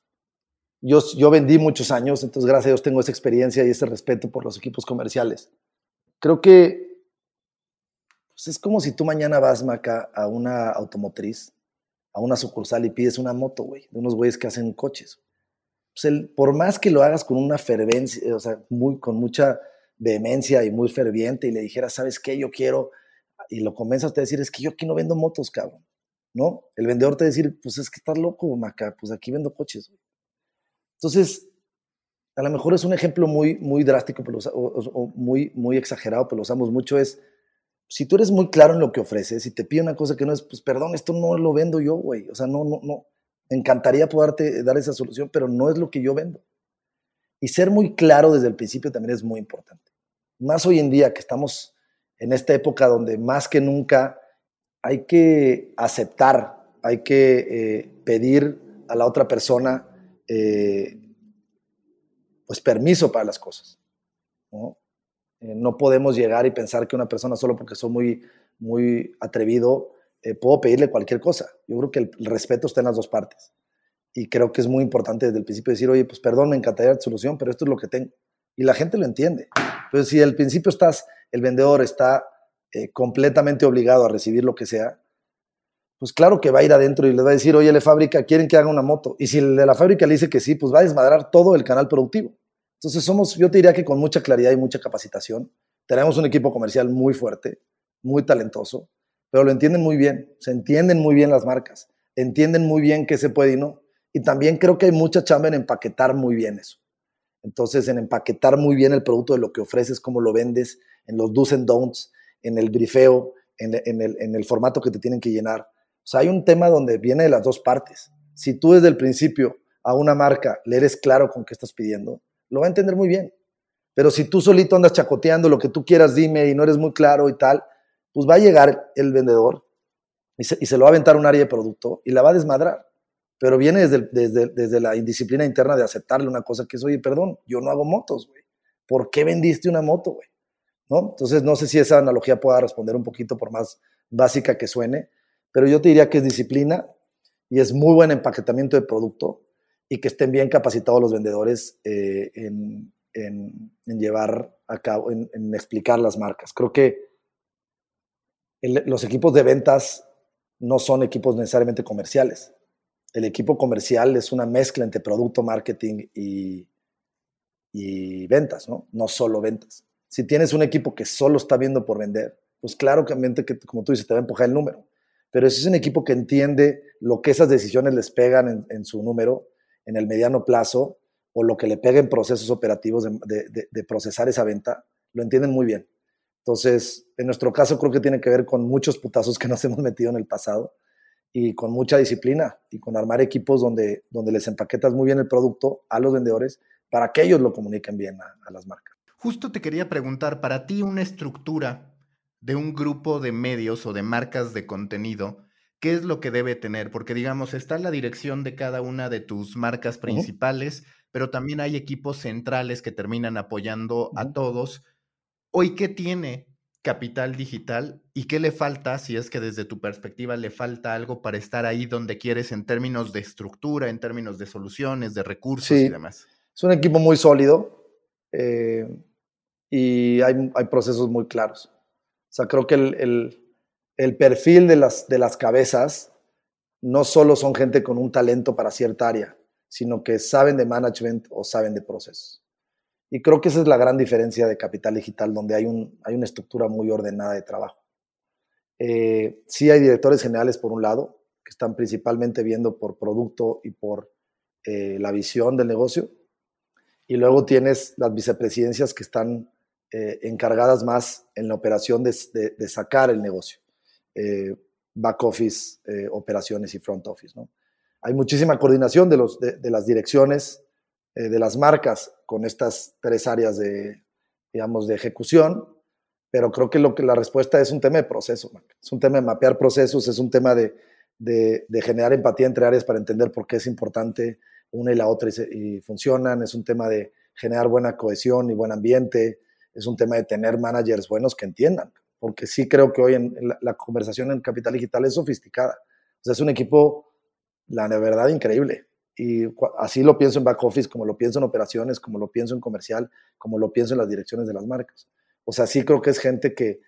A: yo, yo vendí muchos años, entonces gracias a Dios tengo esa experiencia y ese respeto por los equipos comerciales. Creo que pues es como si tú mañana vas, Maca, a una automotriz, a una sucursal y pides una moto, güey, de unos güeyes que hacen coches. Pues el, por más que lo hagas con una fervencia, o sea, muy, con mucha vehemencia y muy ferviente y le dijera, ¿sabes qué? Yo quiero, y lo convenzas a decir, es que yo aquí no vendo motos, cabrón, ¿no? El vendedor te decir, pues es que estás loco, Maca, pues aquí vendo coches. Entonces, a lo mejor es un ejemplo muy, muy drástico pero, o, muy, muy exagerado, pero lo usamos mucho, es, si tú eres muy claro en lo que ofreces y te pide una cosa que no es, pues perdón, esto no lo vendo yo, güey, o sea, no, no, no, encantaría poderte dar esa solución, pero no es lo que yo vendo. Y ser muy claro desde el principio también es muy importante. Más hoy en día que estamos en esta época donde más que nunca hay que aceptar, hay que eh, pedir a la otra persona eh, pues permiso para las cosas. ¿no? Eh, no podemos llegar y pensar que una persona solo porque soy muy, muy atrevido puedo pedirle cualquier cosa. Yo creo que el respeto está en las dos partes y creo que es muy importante desde el principio decir, oye, pues perdón, me encantaría la solución, pero esto es lo que tengo. Y la gente lo entiende. Pero si al principio estás, el vendedor está eh, completamente obligado a recibir lo que sea, pues claro que va a ir adentro y le va a decir, oye, la fábrica, quieren que haga una moto. Y si el de la fábrica le dice que sí, pues va a desmadrar todo el canal productivo. Entonces somos, yo te diría que con mucha claridad y mucha capacitación, tenemos un equipo comercial muy fuerte, muy talentoso, pero lo entienden muy bien, se entienden muy bien las marcas, entienden muy bien qué se puede y no. Y también creo que hay mucha chamba en empaquetar muy bien eso. Entonces, en empaquetar muy bien el producto de lo que ofreces, cómo lo vendes, en los do's and don'ts, en el brifeo, en, el, en el formato que te tienen que llenar. O sea, hay un tema donde viene de las dos partes. Si tú desde el principio a una marca, le eres claro con qué estás pidiendo, lo va a entender muy bien. Pero si tú solito andas chacoteando lo que tú quieras, dime, y no eres muy claro y tal, pues va a llegar el vendedor y se, lo va a aventar un área de producto y la va a desmadrar. Pero viene desde, desde, desde la indisciplina interna de aceptarle una cosa que es, oye, perdón, yo no hago motos, güey. ¿Por qué vendiste una moto, güey? ¿No? Entonces, no sé si esa analogía pueda responder un poquito por más básica que suene, pero yo te diría que es disciplina y es muy buen empaquetamiento de producto y que estén bien capacitados los vendedores eh, en, en, llevar a cabo, en, explicar las marcas. Creo que los equipos de ventas no son equipos necesariamente comerciales. El equipo comercial es una mezcla entre producto, marketing y, y ventas, ¿no? No solo ventas. Si tienes un equipo que solo está viendo por vender, pues claro que, como tú dices, te va a empujar el número. Pero si es un equipo que entiende lo que esas decisiones les pegan en su número en el mediano plazo o lo que le pega en procesos operativos de, procesar esa venta, lo entienden muy bien. Entonces, en nuestro caso creo que tiene que ver con muchos putazos que nos hemos metido en el pasado y con mucha disciplina y con armar equipos donde, donde les empaquetas muy bien el producto a los vendedores para que ellos lo comuniquen bien a, a las marcas.
B: Justo te quería preguntar, para ti una estructura de un grupo de medios o de marcas de contenido, ¿qué es lo que debe tener? Porque digamos, está la dirección de cada una de tus marcas principales, pero también hay equipos centrales que terminan apoyando a todos. Hoy, ¿qué tiene Capital Digital y qué le falta, si es que desde tu perspectiva le falta algo para estar ahí donde quieres en términos de estructura, en términos de soluciones, de recursos y demás?
A: Es un equipo muy sólido eh, y hay, procesos muy claros. O sea, creo que el, perfil de las, de las cabezas no solo son gente con un talento para cierta área, sino que saben de management o saben de procesos. Y creo que esa es la gran diferencia de Capital Digital, donde hay, un, hay una estructura muy ordenada de trabajo. Eh, sí hay directores generales, por un lado, que están principalmente viendo por producto y por eh, la visión del negocio. Y luego tienes las vicepresidencias que están eh, encargadas más en la operación de, sacar el negocio. back office, operaciones y front office. ¿no? hay muchísima coordinación de, los, de, las direcciones eh, de las marcas con estas tres áreas de, digamos, de ejecución, pero creo que, lo que la respuesta es un tema de proceso, es un tema de mapear procesos, es un tema de, de, generar empatía entre áreas para entender por qué es importante una y la otra y, funcionan, es un tema de generar buena cohesión y buen ambiente, es un tema de tener managers buenos que entiendan, porque sí creo que hoy en, la, conversación en Capital Digital es sofisticada. O es un equipo la verdad increíble. Y así lo pienso en back office, como lo pienso en operaciones, como lo pienso en comercial, como lo pienso en las direcciones de las marcas. O sea, sí creo que es gente que,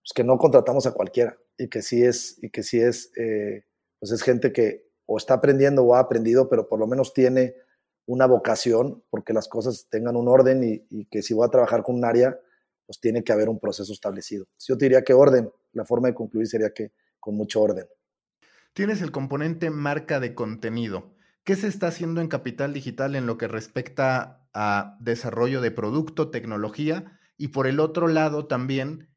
A: pues, que no contratamos a cualquiera y que sí es, y que sí es, eh, pues es gente que o está aprendiendo o ha aprendido, pero por lo menos tiene una vocación porque las cosas tengan un orden y, y que si voy a trabajar con un área, pues tiene que haber un proceso establecido. Yo te diría que orden, la forma de concluir sería que con mucho orden.
B: Tienes el componente marca de contenido. ¿Qué se está haciendo en Capital Digital en lo que respecta a desarrollo de producto, tecnología? Y por el otro lado también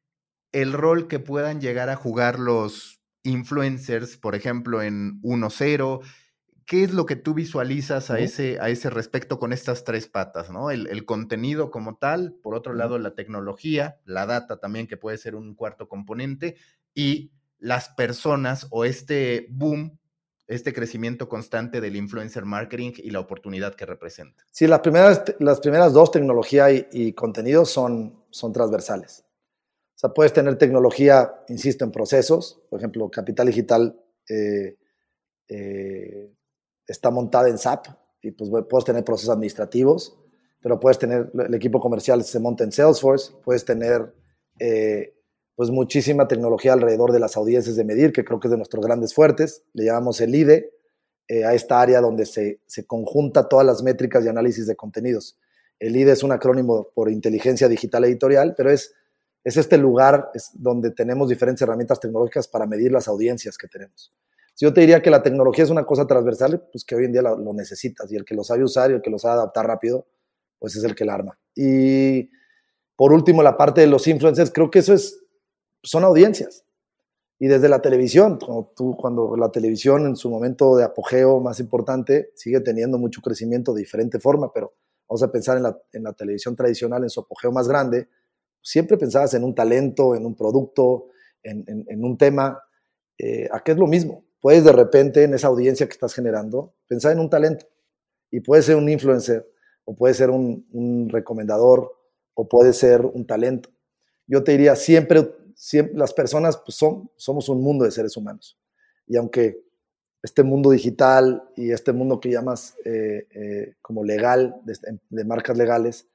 B: el rol que puedan llegar a jugar los influencers, por ejemplo, en 1.0. ¿Qué es lo que tú visualizas a, ese, a ese respecto con estas tres patas? ¿no? El, contenido como tal, por otro lado la tecnología, la data también que puede ser un cuarto componente y las personas o este boom, este crecimiento constante del influencer marketing y la oportunidad que representa?
A: Sí, las primeras, las primeras dos, tecnología y, contenido, son, son transversales. O sea, puedes tener tecnología, insisto, en procesos. Por ejemplo, Capital Digital eh, eh, está montada en SAP y pues puedes tener procesos administrativos, pero puedes tener, el equipo comercial se monta en Salesforce, puedes tener eh, pues muchísima tecnología alrededor de las audiencias de medir, que creo que es de nuestros grandes fuertes. Le llamamos el IDE, eh, a esta área donde se, se, conjunta todas las métricas y análisis de contenidos. El IDE es un acrónimo por Inteligencia Digital Editorial, pero es, es este lugar es donde tenemos diferentes herramientas tecnológicas para medir las audiencias que tenemos. Si yo te diría que la tecnología es una cosa transversal, pues que hoy en día lo, lo necesitas y el que lo sabe usar y el que lo sabe adaptar rápido, pues es el que la arma. Y por último, la parte de los influencers, creo que eso es son audiencias. Y desde la televisión, cuando, tú, cuando la televisión en su momento de apogeo más importante sigue teniendo mucho crecimiento de diferente forma, pero vamos a pensar en la, en la televisión tradicional, en su apogeo más grande, siempre pensabas en un talento, en un producto, en, en, un tema. Eh, aquí es lo mismo. Puedes de repente en esa audiencia que estás generando pensar en un talento y puede ser un influencer o puede ser un, un recomendador o puede ser un talento. Yo te diría, siempre las personas pues, son, somos un mundo de seres humanos. Y aunque este mundo digital y este mundo que llamas eh, eh, como legal, de, marcas legales,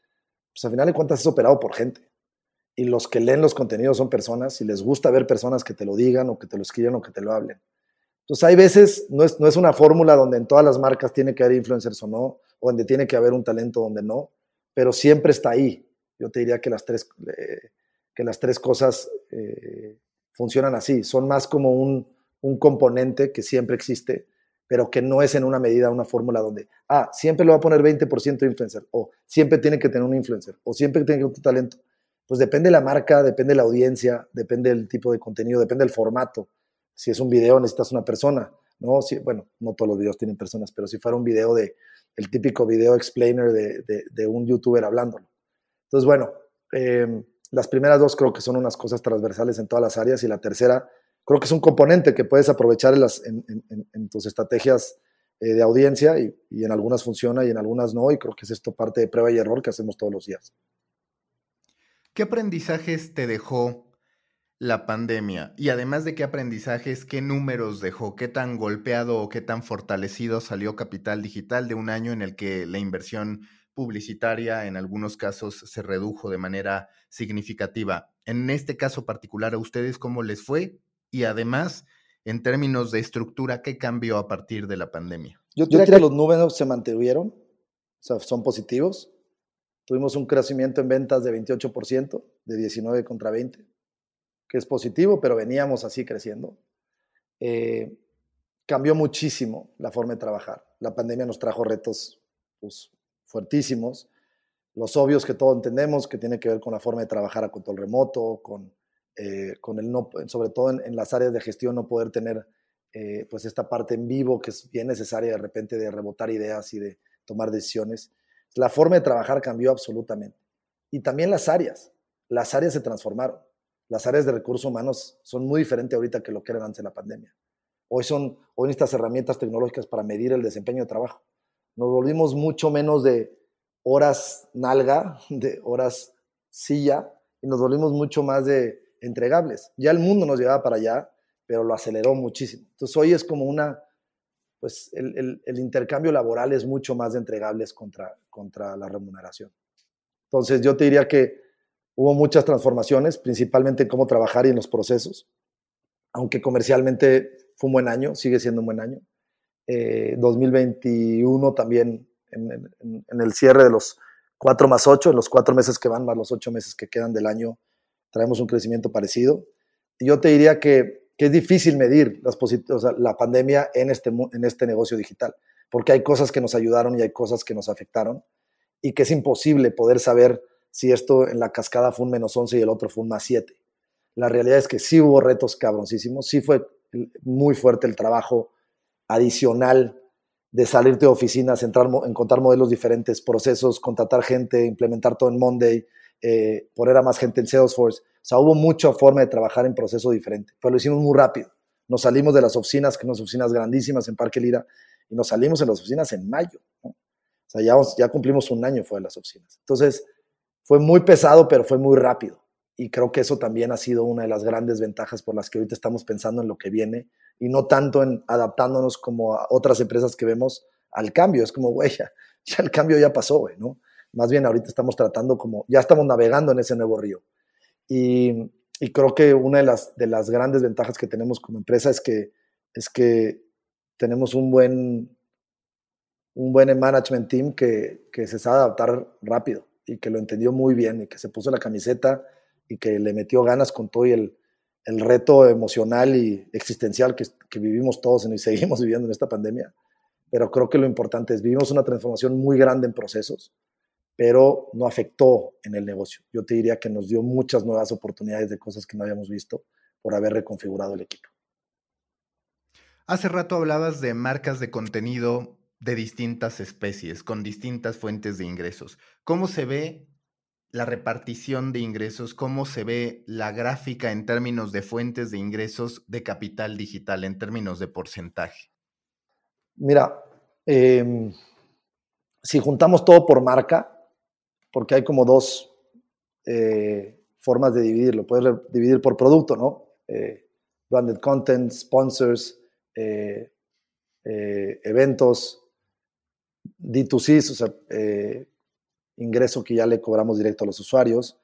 A: pues al final de cuentas es operado por gente. Y los que leen los contenidos son personas y les gusta ver personas que te lo digan o que te lo escriban o que te lo hablen. Entonces hay veces, no es, no es una fórmula donde en todas las marcas tiene que haber influencers o no, o donde tiene que haber un talento donde no, pero siempre está ahí. Yo te diría que las tres, eh, que las tres cosas eh, funcionan así. Son más como un, componente que siempre existe, pero que no es en una medida, una fórmula donde, ah, siempre le va a poner 20% de influencer, o siempre tiene que tener un influencer, o siempre tiene que tener un talento. Pues depende de la marca, depende de la audiencia, depende del tipo de contenido, depende del formato. Si es un video, necesitas una persona, ¿no? Si, bueno, no todos los videos tienen personas, pero si fuera un video de, el típico video explainer de, de, un youtuber hablándolo. Entonces, bueno, eh, las primeras dos creo que son unas cosas transversales en todas las áreas y la tercera creo que es un componente que puedes aprovechar en, tus estrategias eh, de audiencia y, y, en algunas funciona y en algunas no y creo que es esto parte de prueba y error que hacemos todos los días.
B: ¿Qué aprendizajes te dejó la pandemia? Y además de qué aprendizajes, ¿qué números dejó? ¿Qué tan golpeado o qué tan fortalecido salió Capital Digital de un año en el que la inversión publicitaria en algunos casos se redujo de manera significativa. En este caso particular, ¿a ustedes cómo les fue? Y además, en términos de estructura, ¿qué cambió a partir de la pandemia?
A: Yo creo que los números se mantuvieron, o sea, son positivos. Tuvimos un crecimiento en ventas de 28%, de 19 contra 20, que es positivo, pero veníamos así creciendo. Eh, cambió muchísimo la forma de trabajar. La pandemia nos trajo retos pues, fuertísimos. Los obvios que todos entendemos, que tiene que ver con la forma de trabajar a control remoto, con, eh, con el no, sobre todo en, las áreas de gestión, no poder tener eh, pues esta parte en vivo que es bien necesaria de repente de rebotar ideas y de tomar decisiones. La forma de trabajar cambió absolutamente. Y también las áreas. Las áreas se transformaron. Las áreas de recursos humanos son muy diferentes ahorita que lo que eran antes de la pandemia. Hoy son hoy estas herramientas tecnológicas para medir el desempeño de trabajo nos volvimos mucho menos de horas nalga, de horas silla, y nos volvimos mucho más de entregables. Ya el mundo nos llevaba para allá, pero lo aceleró muchísimo. Entonces hoy es como una, pues el, intercambio laboral es mucho más de entregables contra, contra la remuneración. Entonces yo te diría que hubo muchas transformaciones, principalmente en cómo trabajar y en los procesos, aunque comercialmente fue un buen año, sigue siendo un buen año. 2021 eh, también en, el cierre de los 4 más 8, en los 4 meses que van más los 8 meses que quedan del año, traemos un crecimiento parecido. Yo te diría que, es difícil medir las o la pandemia en este, en este negocio digital, porque hay cosas que nos ayudaron y hay cosas que nos afectaron, y que es imposible poder saber si esto en la cascada fue un menos 11 y el otro fue un más 7. La realidad es que sí hubo retos cabroncísimos, sí fue muy fuerte el trabajo adicional de salirte de oficinas, entrar, encontrar modelos diferentes, procesos, contratar gente, implementar todo en Monday, eh, poner a más gente en Salesforce. O sea, hubo mucha forma de trabajar en proceso diferente, pero lo hicimos muy rápido. Nos salimos de las oficinas, que son oficinas grandísimas en Parque Lira, y nos salimos en las oficinas en mayo. O sea, ya, ya cumplimos un año fuera de las oficinas. Entonces, fue muy pesado, pero fue muy rápido. Y creo que eso también ha sido una de las grandes ventajas por las que ahorita estamos pensando en lo que viene y no tanto en adaptándonos como a otras empresas que vemos al cambio. Es como, güey, ya, el cambio ya pasó, güey, ¿no? Más bien ahorita estamos tratando como, ya estamos navegando en ese nuevo río. Y, y creo que una de las, de las grandes ventajas que tenemos como empresa es que, es que tenemos un buen, un buen management team que, que se sabe adaptar rápido y que lo entendió muy bien y que se puso la camiseta y que le metió ganas con todo y el, el reto emocional y existencial que, que vivimos todos y seguimos viviendo en esta pandemia. Pero creo que lo importante es, vivimos una transformación muy grande en procesos, pero no afectó en el negocio. Yo te diría que nos dio muchas nuevas oportunidades de cosas que no habíamos visto, por haber reconfigurado el equipo.
B: Hace rato hablabas de marcas de contenido de distintas especies, con distintas fuentes de ingresos. ¿Cómo se ve la repartición de ingresos? ¿Cómo se ve la gráfica en términos de fuentes de ingresos de capital digital, en términos de porcentaje?
A: Mira, em, si juntamos todo por marca, porque hay como dos eh, formas de dividirlo. Puedes dividir por producto, ¿no? Eh, branded content, sponsors, eh, eventos, D2C, o sea, ingreso que ya le cobramos directo a los usuarios.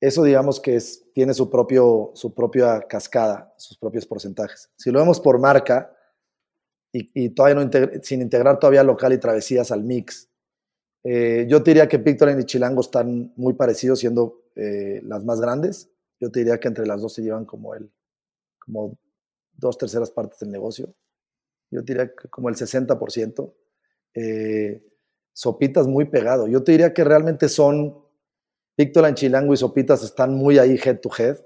A: Eso digamos que es, tiene su, propio, su propia cascada, sus propios porcentajes. Si lo vemos por marca y, todavía no sin integrar todavía local y travesías al mix, eh, yo te diría que Pictoline y Chilango están muy parecidos siendo eh, las más grandes. Yo te diría que entre las dos se llevan como el, como dos terceras partes del negocio. Yo te diría que como el 60%. Eh, Sopitas muy pegado. Yo te diría que realmente son Pictoline, Chilango y Sopitas están muy ahí head to head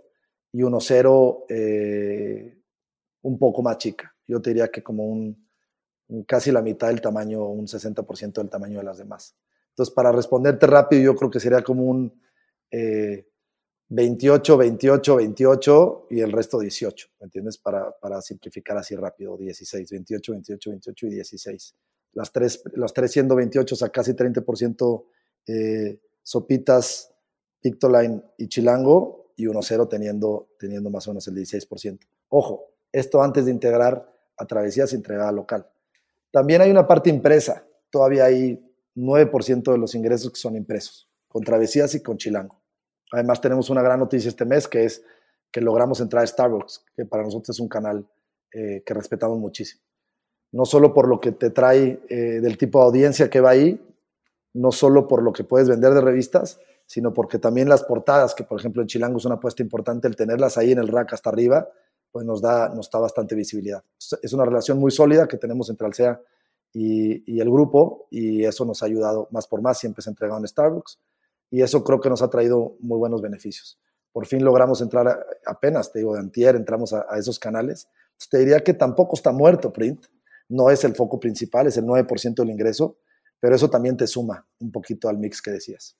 A: y 1-0 un poco más chica. Yo te diría que como un, casi la mitad del tamaño, un 60% del tamaño de las demás. Entonces, para responderte rápido, yo creo que sería como un 28, 28, 28 y el resto 18, ¿me entiendes? Para, para, simplificar así rápido, 16, 28, 28, 28 y 16. Las tres, las tres siendo 28, o sea, casi 30% eh, Sopitas, Pictoline y Chilango y 1-0 teniendo, teniendo más o menos el 16%. Ojo, esto antes de integrar a travesías entregada local. También hay una parte impresa, todavía hay 9% de los ingresos que son impresos, con Travesías y con Chilango. Además tenemos una gran noticia este mes que es que logramos entrar a Starbucks, que para nosotros es un canal eh, que respetamos muchísimo. No solo por lo que te trae eh, del tipo de audiencia que va ahí, no solo por lo que puedes vender de revistas, sino porque también las portadas, que por ejemplo en Chilango es una apuesta importante, el tenerlas ahí en el rack hasta arriba, pues nos da, nos da bastante visibilidad. Es una relación muy sólida que tenemos entre Alsea y, el grupo y eso nos ha ayudado más por más, siempre se ha entregado en Starbucks y eso creo que nos ha traído muy buenos beneficios. Por fin logramos entrar apenas, te digo, de antier entramos a, esos canales. te diría que tampoco está muerto Print, no es el foco principal, es el 9% del ingreso, pero eso también te suma un poquito al mix que decías.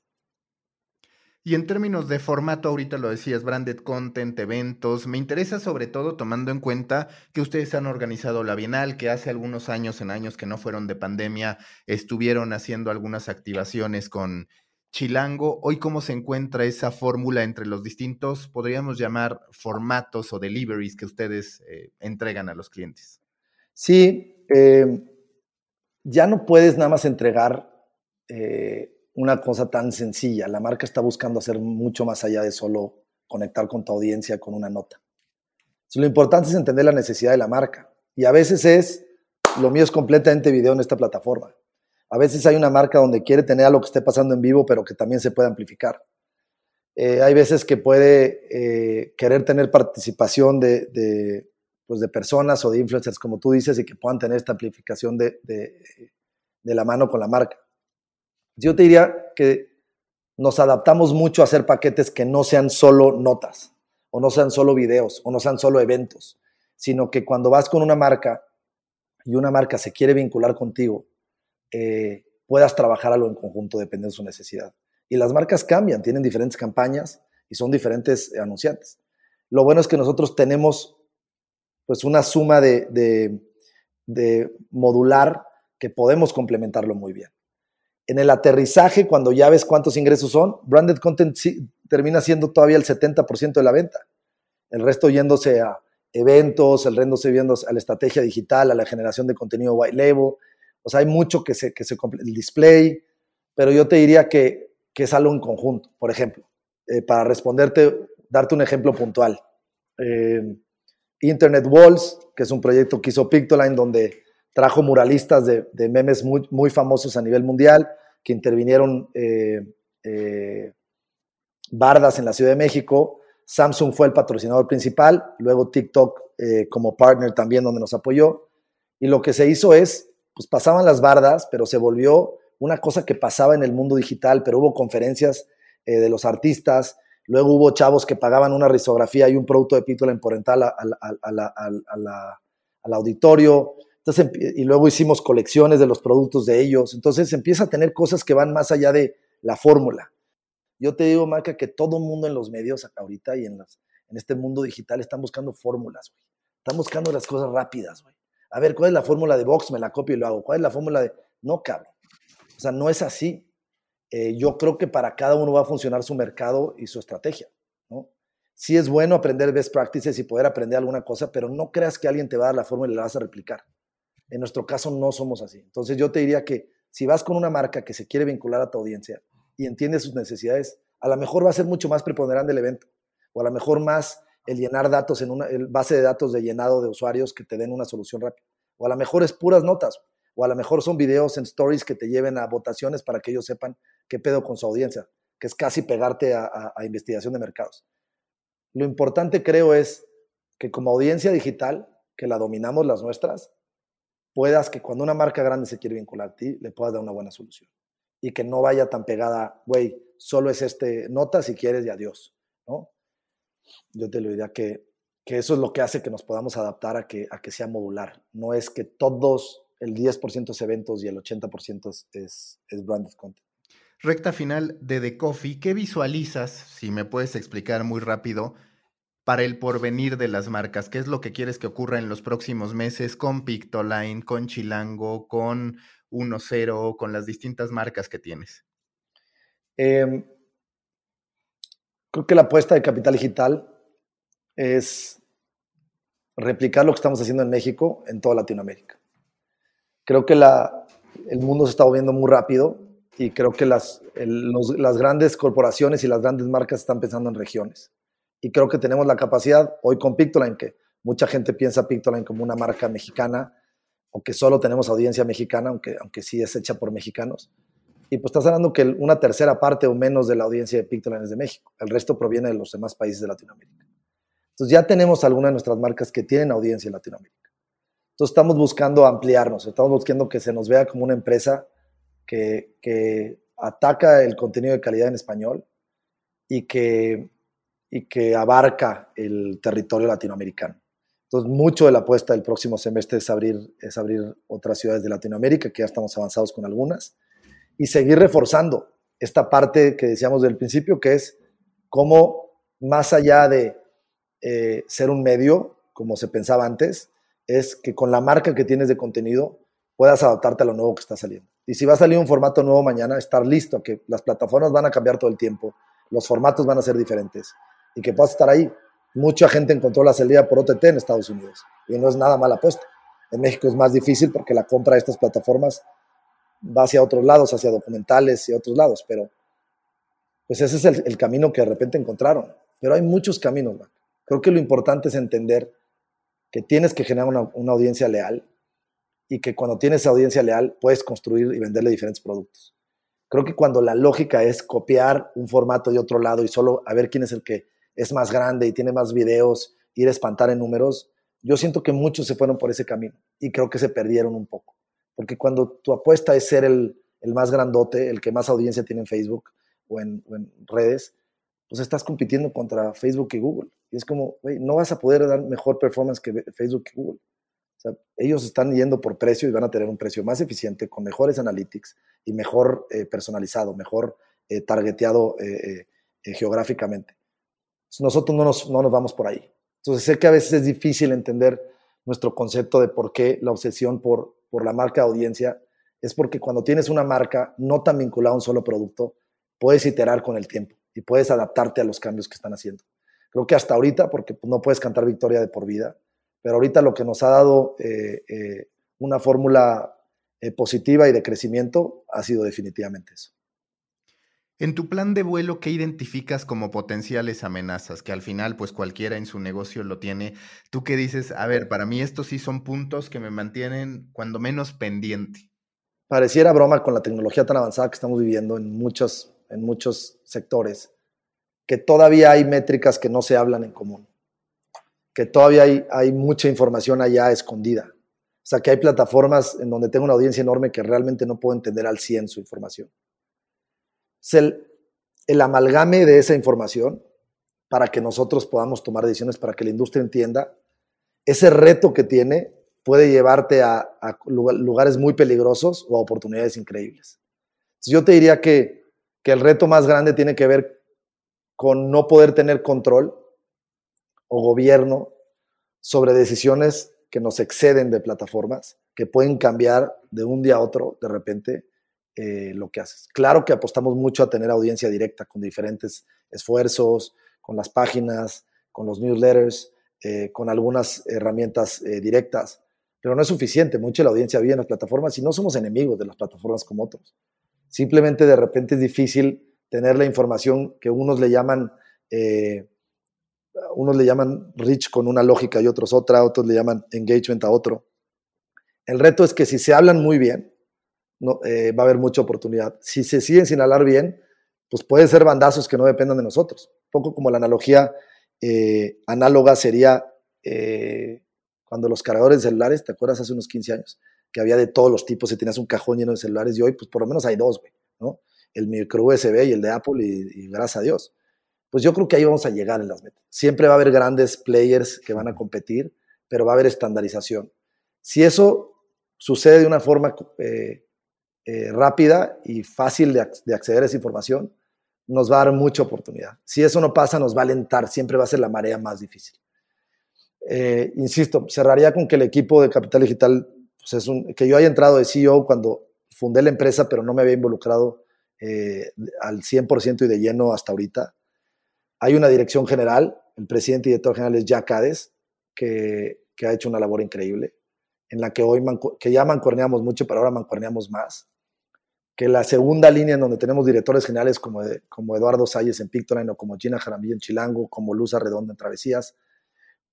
B: Y en términos de formato, ahorita lo decías, branded content, eventos, me interesa sobre todo tomando en cuenta que ustedes han organizado la Bienal, que hace algunos años, en años que no fueron de pandemia, estuvieron haciendo algunas activaciones con Chilango. Hoy, ¿cómo se encuentra esa fórmula entre los distintos, podríamos llamar, formatos o deliveries que ustedes eh, entregan a los clientes?
A: Sí, eh, ya no puedes nada más entregar eh, una cosa tan sencilla. La marca está buscando hacer mucho más allá de solo conectar con tu audiencia con una nota. lo importante es entender la necesidad de la marca. Y a veces es, lo mío es completamente video en esta plataforma. A veces hay una marca donde quiere tener a lo que esté pasando en vivo, pero que también se puede amplificar. Eh, hay veces que puede querer tener participación de, pues de, personas o de influencers, como tú dices, y que puedan tener esta amplificación de, de la mano con la marca. Yo te diría que nos adaptamos mucho a hacer paquetes que no sean solo notas, o no sean solo videos, o no sean solo eventos, sino que cuando vas con una marca y una marca se quiere vincular contigo, eh, puedas trabajar en conjunto dependiendo de su necesidad. Y las marcas cambian, tienen diferentes campañas y son diferentes anunciantes. Lo bueno es que nosotros tenemos pues una suma de modular que podemos complementarlo muy bien en el aterrizaje, cuando ya ves cuántos ingresos son, branded content termina siendo todavía el 70% de la venta. El resto yéndose a eventos, el resto yéndose a la estrategia digital, a la generación de contenido white label. O sea, hay mucho que se, que se el display, pero yo te diría que, que es algo en conjunto. Por ejemplo, eh, para responderte, darte un ejemplo puntual. Eh, Internet Walls, que es un proyecto que hizo Pictoline, donde trajo muralistas de, memes muy, famosos a nivel mundial que intervinieron eh, eh, bardas en la Ciudad de México. Samsung fue el patrocinador principal, luego TikTok eh, como partner también donde nos apoyó. Y lo que se hizo es, pues pasaban las bardas, pero se volvió una cosa que pasaba en el mundo digital, pero hubo conferencias de los artistas, Luego hubo chavos que pagaban una risografía y un producto de Pictoline por entrar al auditorio. Entonces, y luego hicimos colecciones de los productos de ellos. Entonces empieza a tener cosas que van más allá de la fórmula. Yo te digo, Marca, que todo mundo en los medios ahorita y en, este mundo digital están buscando fórmulas. Están buscando las cosas rápidas. A ver, ¿cuál es la fórmula de Vox? Me la copio y lo hago. ¿Cuál es la fórmula de...? No, cabrón. O sea, no es así. Eh, yo creo que para cada uno va a funcionar su mercado y su estrategia, ¿no? Sí es bueno aprender best practices y poder aprender alguna cosa, pero no creas que alguien te va a dar la fórmula y la vas a replicar. En nuestro caso no somos así. Entonces yo te diría que si vas con una marca que se quiere vincular a tu audiencia y entiende sus necesidades, a lo mejor va a ser mucho más preponderante el evento o a lo mejor más el llenar datos en una base de datos de llenado de usuarios que te den una solución rápida. O a lo mejor es puras notas, o a lo mejor son videos en stories que te lleven a votaciones para que ellos sepan qué pedo con su audiencia, que es casi pegarte a, investigación de mercados. Lo importante creo es que como audiencia digital, que la dominamos las nuestras, puedas que cuando una marca grande se quiere vincular a ti, le puedas dar una buena solución. Y que no vaya tan pegada, güey, solo es este nota si quieres y adiós, ¿no? Yo te lo diría que, que eso es lo que hace que nos podamos adaptar a que, a que sea modular. No es que todos, el 10% es eventos y el 80% es, es, es branded content.
B: Recta final de The Coffee, ¿qué visualizas, si me puedes explicar muy rápido, para el porvenir de las marcas? ¿Qué es lo que quieres que ocurra en los próximos meses con Pictoline, con Chilango, con 1.0, con las distintas marcas que tienes?
A: Em, creo que la apuesta de capital digital es replicar lo que estamos haciendo en México en toda Latinoamérica. Creo que la, el mundo se está moviendo muy rápido y creo que las, las grandes corporaciones y las grandes marcas están pensando en regiones. Y creo que tenemos la capacidad, hoy con Pictoline, que mucha gente piensa Pictoline como una marca mexicana, o que solo tenemos audiencia mexicana, aunque, aunque sí es hecha por mexicanos. Y pues estás hablando que una tercera parte o menos de la audiencia de Pictoline es de México. El resto proviene de los demás países de Latinoamérica. Entonces ya tenemos algunas de nuestras marcas que tienen audiencia en Latinoamérica. Entonces estamos buscando ampliarnos, estamos buscando que se nos vea como una empresa que, ataca el contenido de calidad en español y que, abarca el territorio latinoamericano. Entonces, mucho de la apuesta del próximo semestre es abrir, es abrir otras ciudades de Latinoamérica, que ya estamos avanzados con algunas, y seguir reforzando esta parte que decíamos del principio, que es cómo más allá de eh, ser un medio, como se pensaba antes, es que con la marca que tienes de contenido puedas adaptarte a lo nuevo que está saliendo. Y si va a salir un formato nuevo mañana, estar listo, que las plataformas van a cambiar todo el tiempo, los formatos van a ser diferentes y que puedas estar ahí. Mucha gente encontró la salida por OTT en Estados Unidos y no es nada mala apuesta. En México es más difícil porque la compra de estas plataformas va hacia otros lados, hacia documentales y otros lados, pero pues ese es el, camino que de repente encontraron. Pero hay muchos caminos, Creo que lo importante es entender que tienes que generar una, audiencia leal, y que cuando tienes audiencia leal puedes construir y venderle diferentes productos. Creo que cuando la lógica es copiar un formato de otro lado y solo a ver quién es el que es más grande y tiene más videos, ir a espantar en números, yo siento que muchos se fueron por ese camino y creo que se perdieron un poco. Porque cuando tu apuesta es ser el, más grandote, el que más audiencia tiene en Facebook o en, redes, pues estás compitiendo contra Facebook y Google. Y es como, güey, no vas a poder dar mejor performance que Facebook y Google ellos están yendo por precio y van a tener un precio más eficiente, con mejores analytics y mejor eh, personalizado, mejor eh, targeteado eh, geográficamente. Nosotros no nos, no nos vamos por ahí. Entonces sé que a veces es difícil entender nuestro concepto de por qué la obsesión por, por la marca de audiencia es porque cuando tienes una marca no tan vinculada a un solo producto, puedes iterar con el tiempo y puedes adaptarte a los cambios que están haciendo. Creo que hasta ahorita, porque no puedes cantar victoria de por vida, pero ahorita lo que nos ha dado eh, eh, una fórmula eh, positiva y de crecimiento ha sido definitivamente eso.
B: En tu plan de vuelo, ¿qué identificas como potenciales amenazas? Que al final, pues cualquiera en su negocio lo tiene. ¿Tú qué dices? A ver, para mí estos sí son puntos que me mantienen cuando menos pendiente.
A: Pareciera broma con la tecnología tan avanzada que estamos viviendo en muchos, en muchos sectores, que todavía hay métricas que no se hablan en común que todavía hay, hay mucha información allá escondida. O sea, que hay plataformas en donde tengo una audiencia enorme que realmente no puedo entender al 100 su información. el, el amalgame de esa información para que nosotros podamos tomar decisiones, para que la industria entienda. Ese reto que tiene puede llevarte a, lugares muy peligrosos o a oportunidades increíbles. yo te diría que, que el reto más grande tiene que ver con no poder tener control o gobierno sobre decisiones que nos exceden de plataformas, que pueden cambiar de un día a otro de repente eh, lo que haces. Claro que apostamos mucho a tener audiencia directa con diferentes esfuerzos, con las páginas, con los newsletters, eh, con algunas herramientas eh, directas, pero no es suficiente. Mucha la audiencia vive en las plataformas y no somos enemigos de las plataformas como otros. Simplemente de repente es difícil tener la información que unos le llaman unos le llaman rich con una lógica y otros otra, otros le llaman engagement a otro. El reto es que si se hablan muy bien, no, eh, va a haber mucha oportunidad. Si se siguen sin hablar bien, pues pueden ser bandazos que no dependan de nosotros. Un poco como la analogía eh, análoga sería eh, cuando los cargadores de celulares, ¿te acuerdas hace unos 15 años? Que había de todos los tipos y tenías un cajón lleno de celulares y hoy pues por lo menos hay dos, güey, ¿no? El micro USB y el de Apple y gracias a Dios pues yo creo que ahí vamos a llegar en las metas. Siempre va a haber grandes players que van a competir, pero va a haber estandarización. Si eso sucede de una forma eh, eh, rápida y fácil de, acceder a esa información, nos va a dar mucha oportunidad. Si eso no pasa, nos va a alentar, siempre va a ser la marea más difícil. Eh, insisto, cerraría con que el equipo de Capital Digital, pues es un, que yo haya entrado de CEO cuando fundé la empresa, pero no me había involucrado al 100% y de lleno hasta ahorita. Hay una dirección general, el presidente y director general es Jack Hades, que, ha hecho una labor increíble, en la que hoy que ya mancorneamos mucho, pero ahora mancorneamos más. Que la segunda línea en donde tenemos directores generales como, como Eduardo Salles en Pictoline o como Gina Jaramillo en Chilango, como Luz Arredondo en Travesías,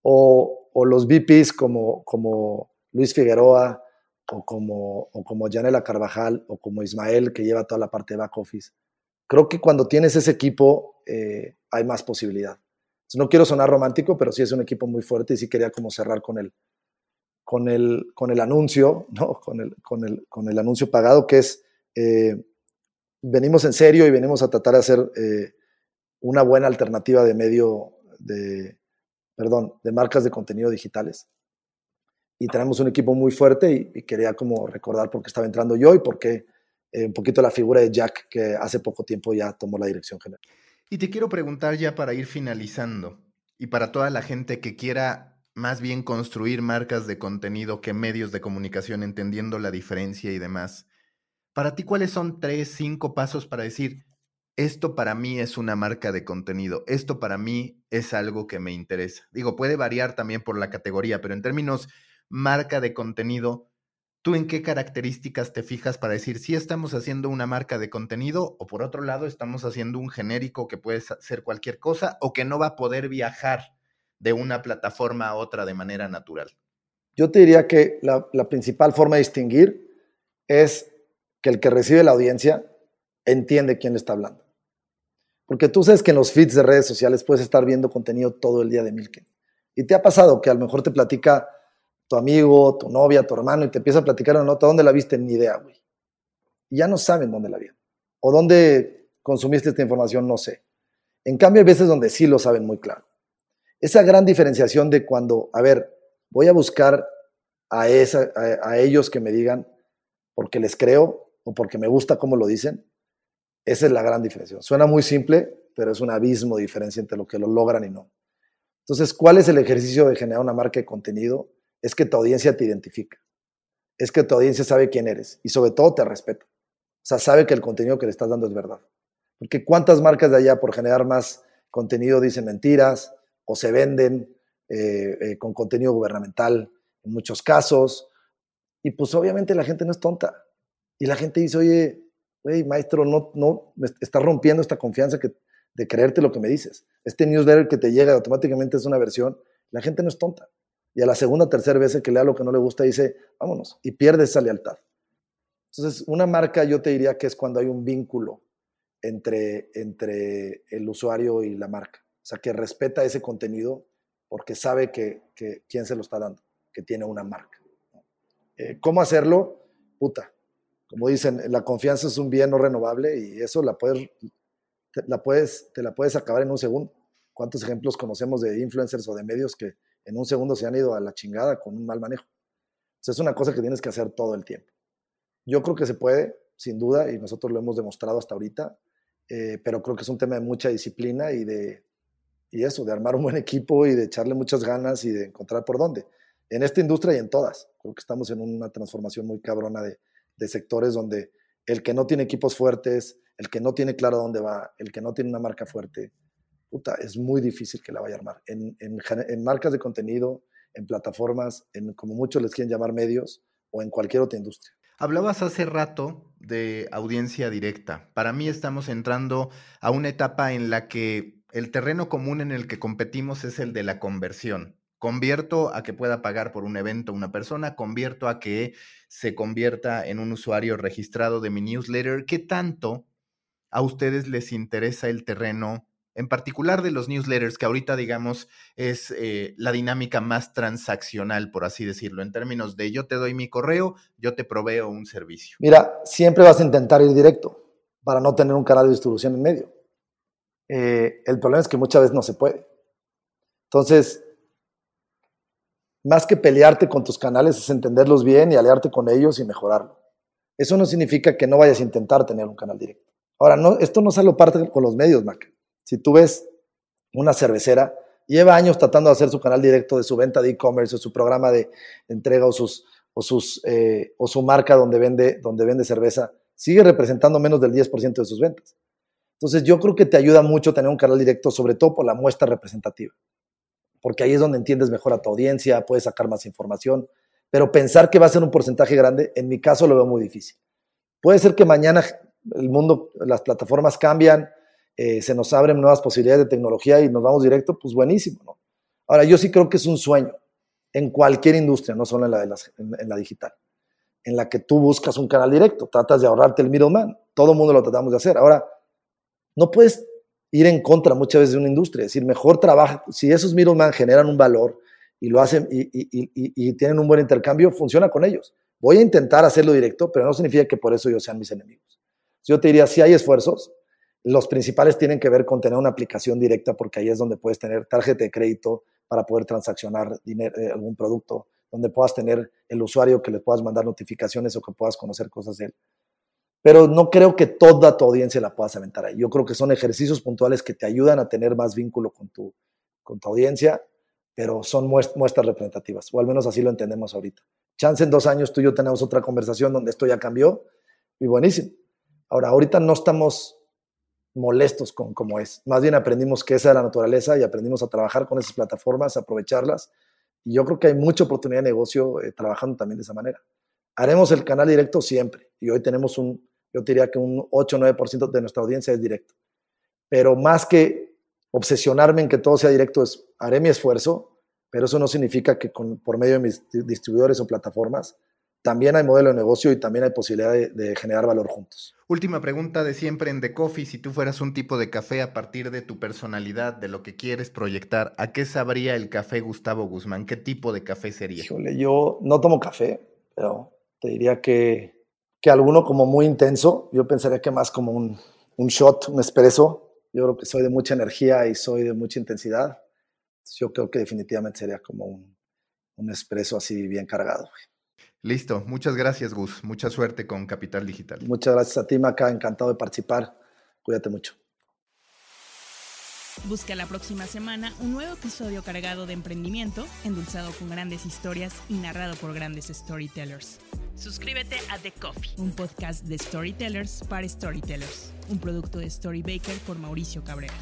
A: o, los VPs como, como Luis Figueroa o como, o como Janela Carvajal o como Ismael que lleva toda la parte de back office. Creo que cuando tienes ese equipo eh, hay más posibilidad. no quiero sonar romántico, pero sí es un equipo muy fuerte y sí quería como cerrar con el, con el, con el anuncio, ¿no? con, el, con, el, con el anuncio pagado, que es, eh, venimos en serio y venimos a tratar de hacer eh, una buena alternativa de medio, de, perdón, de marcas de contenido digitales. Y tenemos un equipo muy fuerte y, quería como recordar por qué estaba entrando yo y por qué un poquito la figura de Jack, que hace poco tiempo ya tomó la dirección general.
B: Y te quiero preguntar ya para ir finalizando, y para toda la gente que quiera más bien construir marcas de contenido que medios de comunicación, entendiendo la diferencia y demás. Para ti, ¿cuáles son tres, cinco pasos para decir, esto para mí es una marca de contenido, esto para mí es algo que me interesa? Digo, puede variar también por la categoría, pero en términos marca de contenido, ¿Tú en qué características te fijas para decir si estamos haciendo una marca de contenido o por otro lado estamos haciendo un genérico que puede ser cualquier cosa o que no va a poder viajar de una plataforma a otra de manera natural?
A: Yo te diría que la, principal forma de distinguir es que el que recibe la audiencia entiende quién está hablando. Porque tú sabes que en los feeds de redes sociales puedes estar viendo contenido todo el día de Milken. Y te ha pasado que a lo mejor te platica tu amigo, tu novia, tu hermano, y te empieza a platicar una nota, ¿dónde la viste? Ni idea, güey. Y ya no saben dónde la vieron. O dónde consumiste esta información, no sé. En cambio, hay veces donde sí lo saben muy claro. Esa gran diferenciación de cuando, a ver, voy a buscar a, esa, a, ellos que me digan porque les creo o porque me gusta cómo lo dicen, esa es la gran diferencia. Suena muy simple, pero es un abismo de diferencia entre lo que lo logran y no. Entonces, ¿cuál es el ejercicio de generar una marca de contenido? Es que tu audiencia te identifica, es que tu audiencia sabe quién eres y sobre todo te respeta. O sea, sabe que el contenido que le estás dando es verdad. Porque cuántas marcas de allá por generar más contenido dicen mentiras o se venden eh, eh, con contenido gubernamental en muchos casos. Y pues obviamente la gente no es tonta. Y la gente dice, oye, güey, maestro, no, no, me estás rompiendo esta confianza que, de creerte lo que me dices. Este newsletter que te llega automáticamente es una versión. La gente no es tonta y a la segunda o tercera vez que lea lo que no le gusta dice, vámonos, y pierde esa lealtad. Entonces, una marca yo te diría que es cuando hay un vínculo entre, entre el usuario y la marca. O sea, que respeta ese contenido porque sabe que, quién se lo está dando, que tiene una marca. Eh, ¿Cómo hacerlo? Puta. Como dicen, la confianza es un bien no renovable y eso la puedes, la puedes, te la puedes acabar en un segundo. ¿Cuántos ejemplos conocemos de influencers o de medios que en un segundo se han ido a la chingada con un mal manejo? Entonces es una cosa que tienes que hacer todo el tiempo. Yo creo que se puede, sin duda, y nosotros lo hemos demostrado hasta ahorita, eh, pero creo que es un tema de mucha disciplina y de y eso, de armar un buen equipo y de echarle muchas ganas y de encontrar por dónde. En esta industria y en todas. Creo que estamos en una transformación muy cabrona de, de sectores donde el que no tiene equipos fuertes, el que no tiene claro dónde va, el que no tiene una marca fuerte, puta, es muy difícil que la vaya a armar. En, en, en marcas de contenido, en plataformas, en como muchos les quieren llamar medios o en cualquier otra industria.
B: Hablabas hace rato de audiencia directa. Para mí estamos entrando a una etapa en la que el terreno común en el que competimos es el de la conversión. Convierto a que pueda pagar por un evento una persona, convierto a que se convierta en un usuario registrado de mi newsletter. ¿Qué tanto a ustedes les interesa el terreno, en particular de los newsletters, que ahorita, digamos, es eh, la dinámica más transaccional, por así decirlo, en términos de yo te doy mi correo, yo te proveo un servicio?
A: Mira, siempre vas a intentar ir directo para no tener un canal de distribución en medio. Eh, el problema es que muchas veces no se puede. Entonces, más que pelearte con tus canales es entenderlos bien y aliarte con ellos y mejorarlo. Eso no significa que no vayas a intentar tener un canal directo. Ahora, no, esto no solo parte con los medios, Mac. Si tú ves una cervecera, lleva años tratando de hacer su canal directo de su venta de e-commerce o su programa de entrega o, sus, o, sus, eh, o su marca donde vende, donde vende cerveza, sigue representando menos del 10% de sus ventas. Entonces yo creo que te ayuda mucho tener un canal directo, sobre todo por la muestra representativa, porque ahí es donde entiendes mejor a tu audiencia, puedes sacar más información, pero pensar que va a ser un porcentaje grande, en mi caso lo veo muy difícil. Puede ser que mañana el mundo, las plataformas cambian, eh, se nos abren nuevas posibilidades de tecnología y nos vamos directo, pues buenísimo. Ahora, yo sí creo que es un sueño en cualquier industria, no solo en la, de la digital, en la que tú buscas un canal directo, tratas de ahorrarte el middleman, todo el mundo lo tratamos de hacer. Ahora, no puedes ir en contra muchas veces de una industria, decir, mejor trabaja, si esos middlemen generan un valor y lo hacen y, tienen un buen intercambio, funciona con ellos. Voy a intentar hacerlo directo, pero no significa que por eso ellos sean mis enemigos. Yo te diría, si hay esfuerzos, los principales tienen que ver con tener una aplicación directa, porque ahí es donde puedes tener tarjeta de crédito para poder transaccionar dinero, eh, algún producto, donde puedas tener el usuario que le puedas mandar notificaciones o que puedas conocer cosas de él pero no creo que toda tu audiencia la puedas aventar ahí. Yo creo que son ejercicios puntuales que te ayudan a tener más vínculo con tu, con tu audiencia, pero son muestras representativas, o al menos así lo entendemos ahorita. Chance en dos años tú y yo tenemos otra conversación donde esto ya cambió y buenísimo. Ahora, ahorita no estamos molestos con cómo es. Más bien aprendimos que esa es la naturaleza y aprendimos a trabajar con esas plataformas, a aprovecharlas. Y yo creo que hay mucha oportunidad de negocio eh, trabajando también de esa manera. Haremos el canal directo siempre. Y hoy tenemos un, yo diría que un 8 o 9% de nuestra audiencia es directo. Pero más que obsesionarme en que todo sea directo, es, haré mi esfuerzo, pero eso no significa que con, por medio de mis distribuidores o plataformas también hay modelo de negocio y también hay posibilidad de, generar valor juntos.
B: Última pregunta de siempre en The Coffee. Si tú fueras un tipo de café a partir de tu personalidad, de lo que quieres proyectar, ¿a qué sabría el café Gustavo Guzmán? ¿Qué tipo de café sería?
A: Híjole, yo no tomo café, pero te diría que que alguno como muy intenso. Yo pensaría que más como un, un shot, un espresso. Yo creo que soy de mucha energía y soy de mucha intensidad. Yo creo que definitivamente sería como un, un espresso así bien cargado.
B: Listo. Muchas gracias, Gus. Mucha suerte con Capital Digital.
A: Muchas gracias a ti, Maca. Encantado de participar. Cuídate mucho.
C: Busca la próxima semana un nuevo episodio cargado de emprendimiento, endulzado con grandes historias y narrado por grandes storytellers. Suscríbete a The Coffee, un podcast de storytellers para storytellers, un producto de Storybaker por Mauricio Cabrera.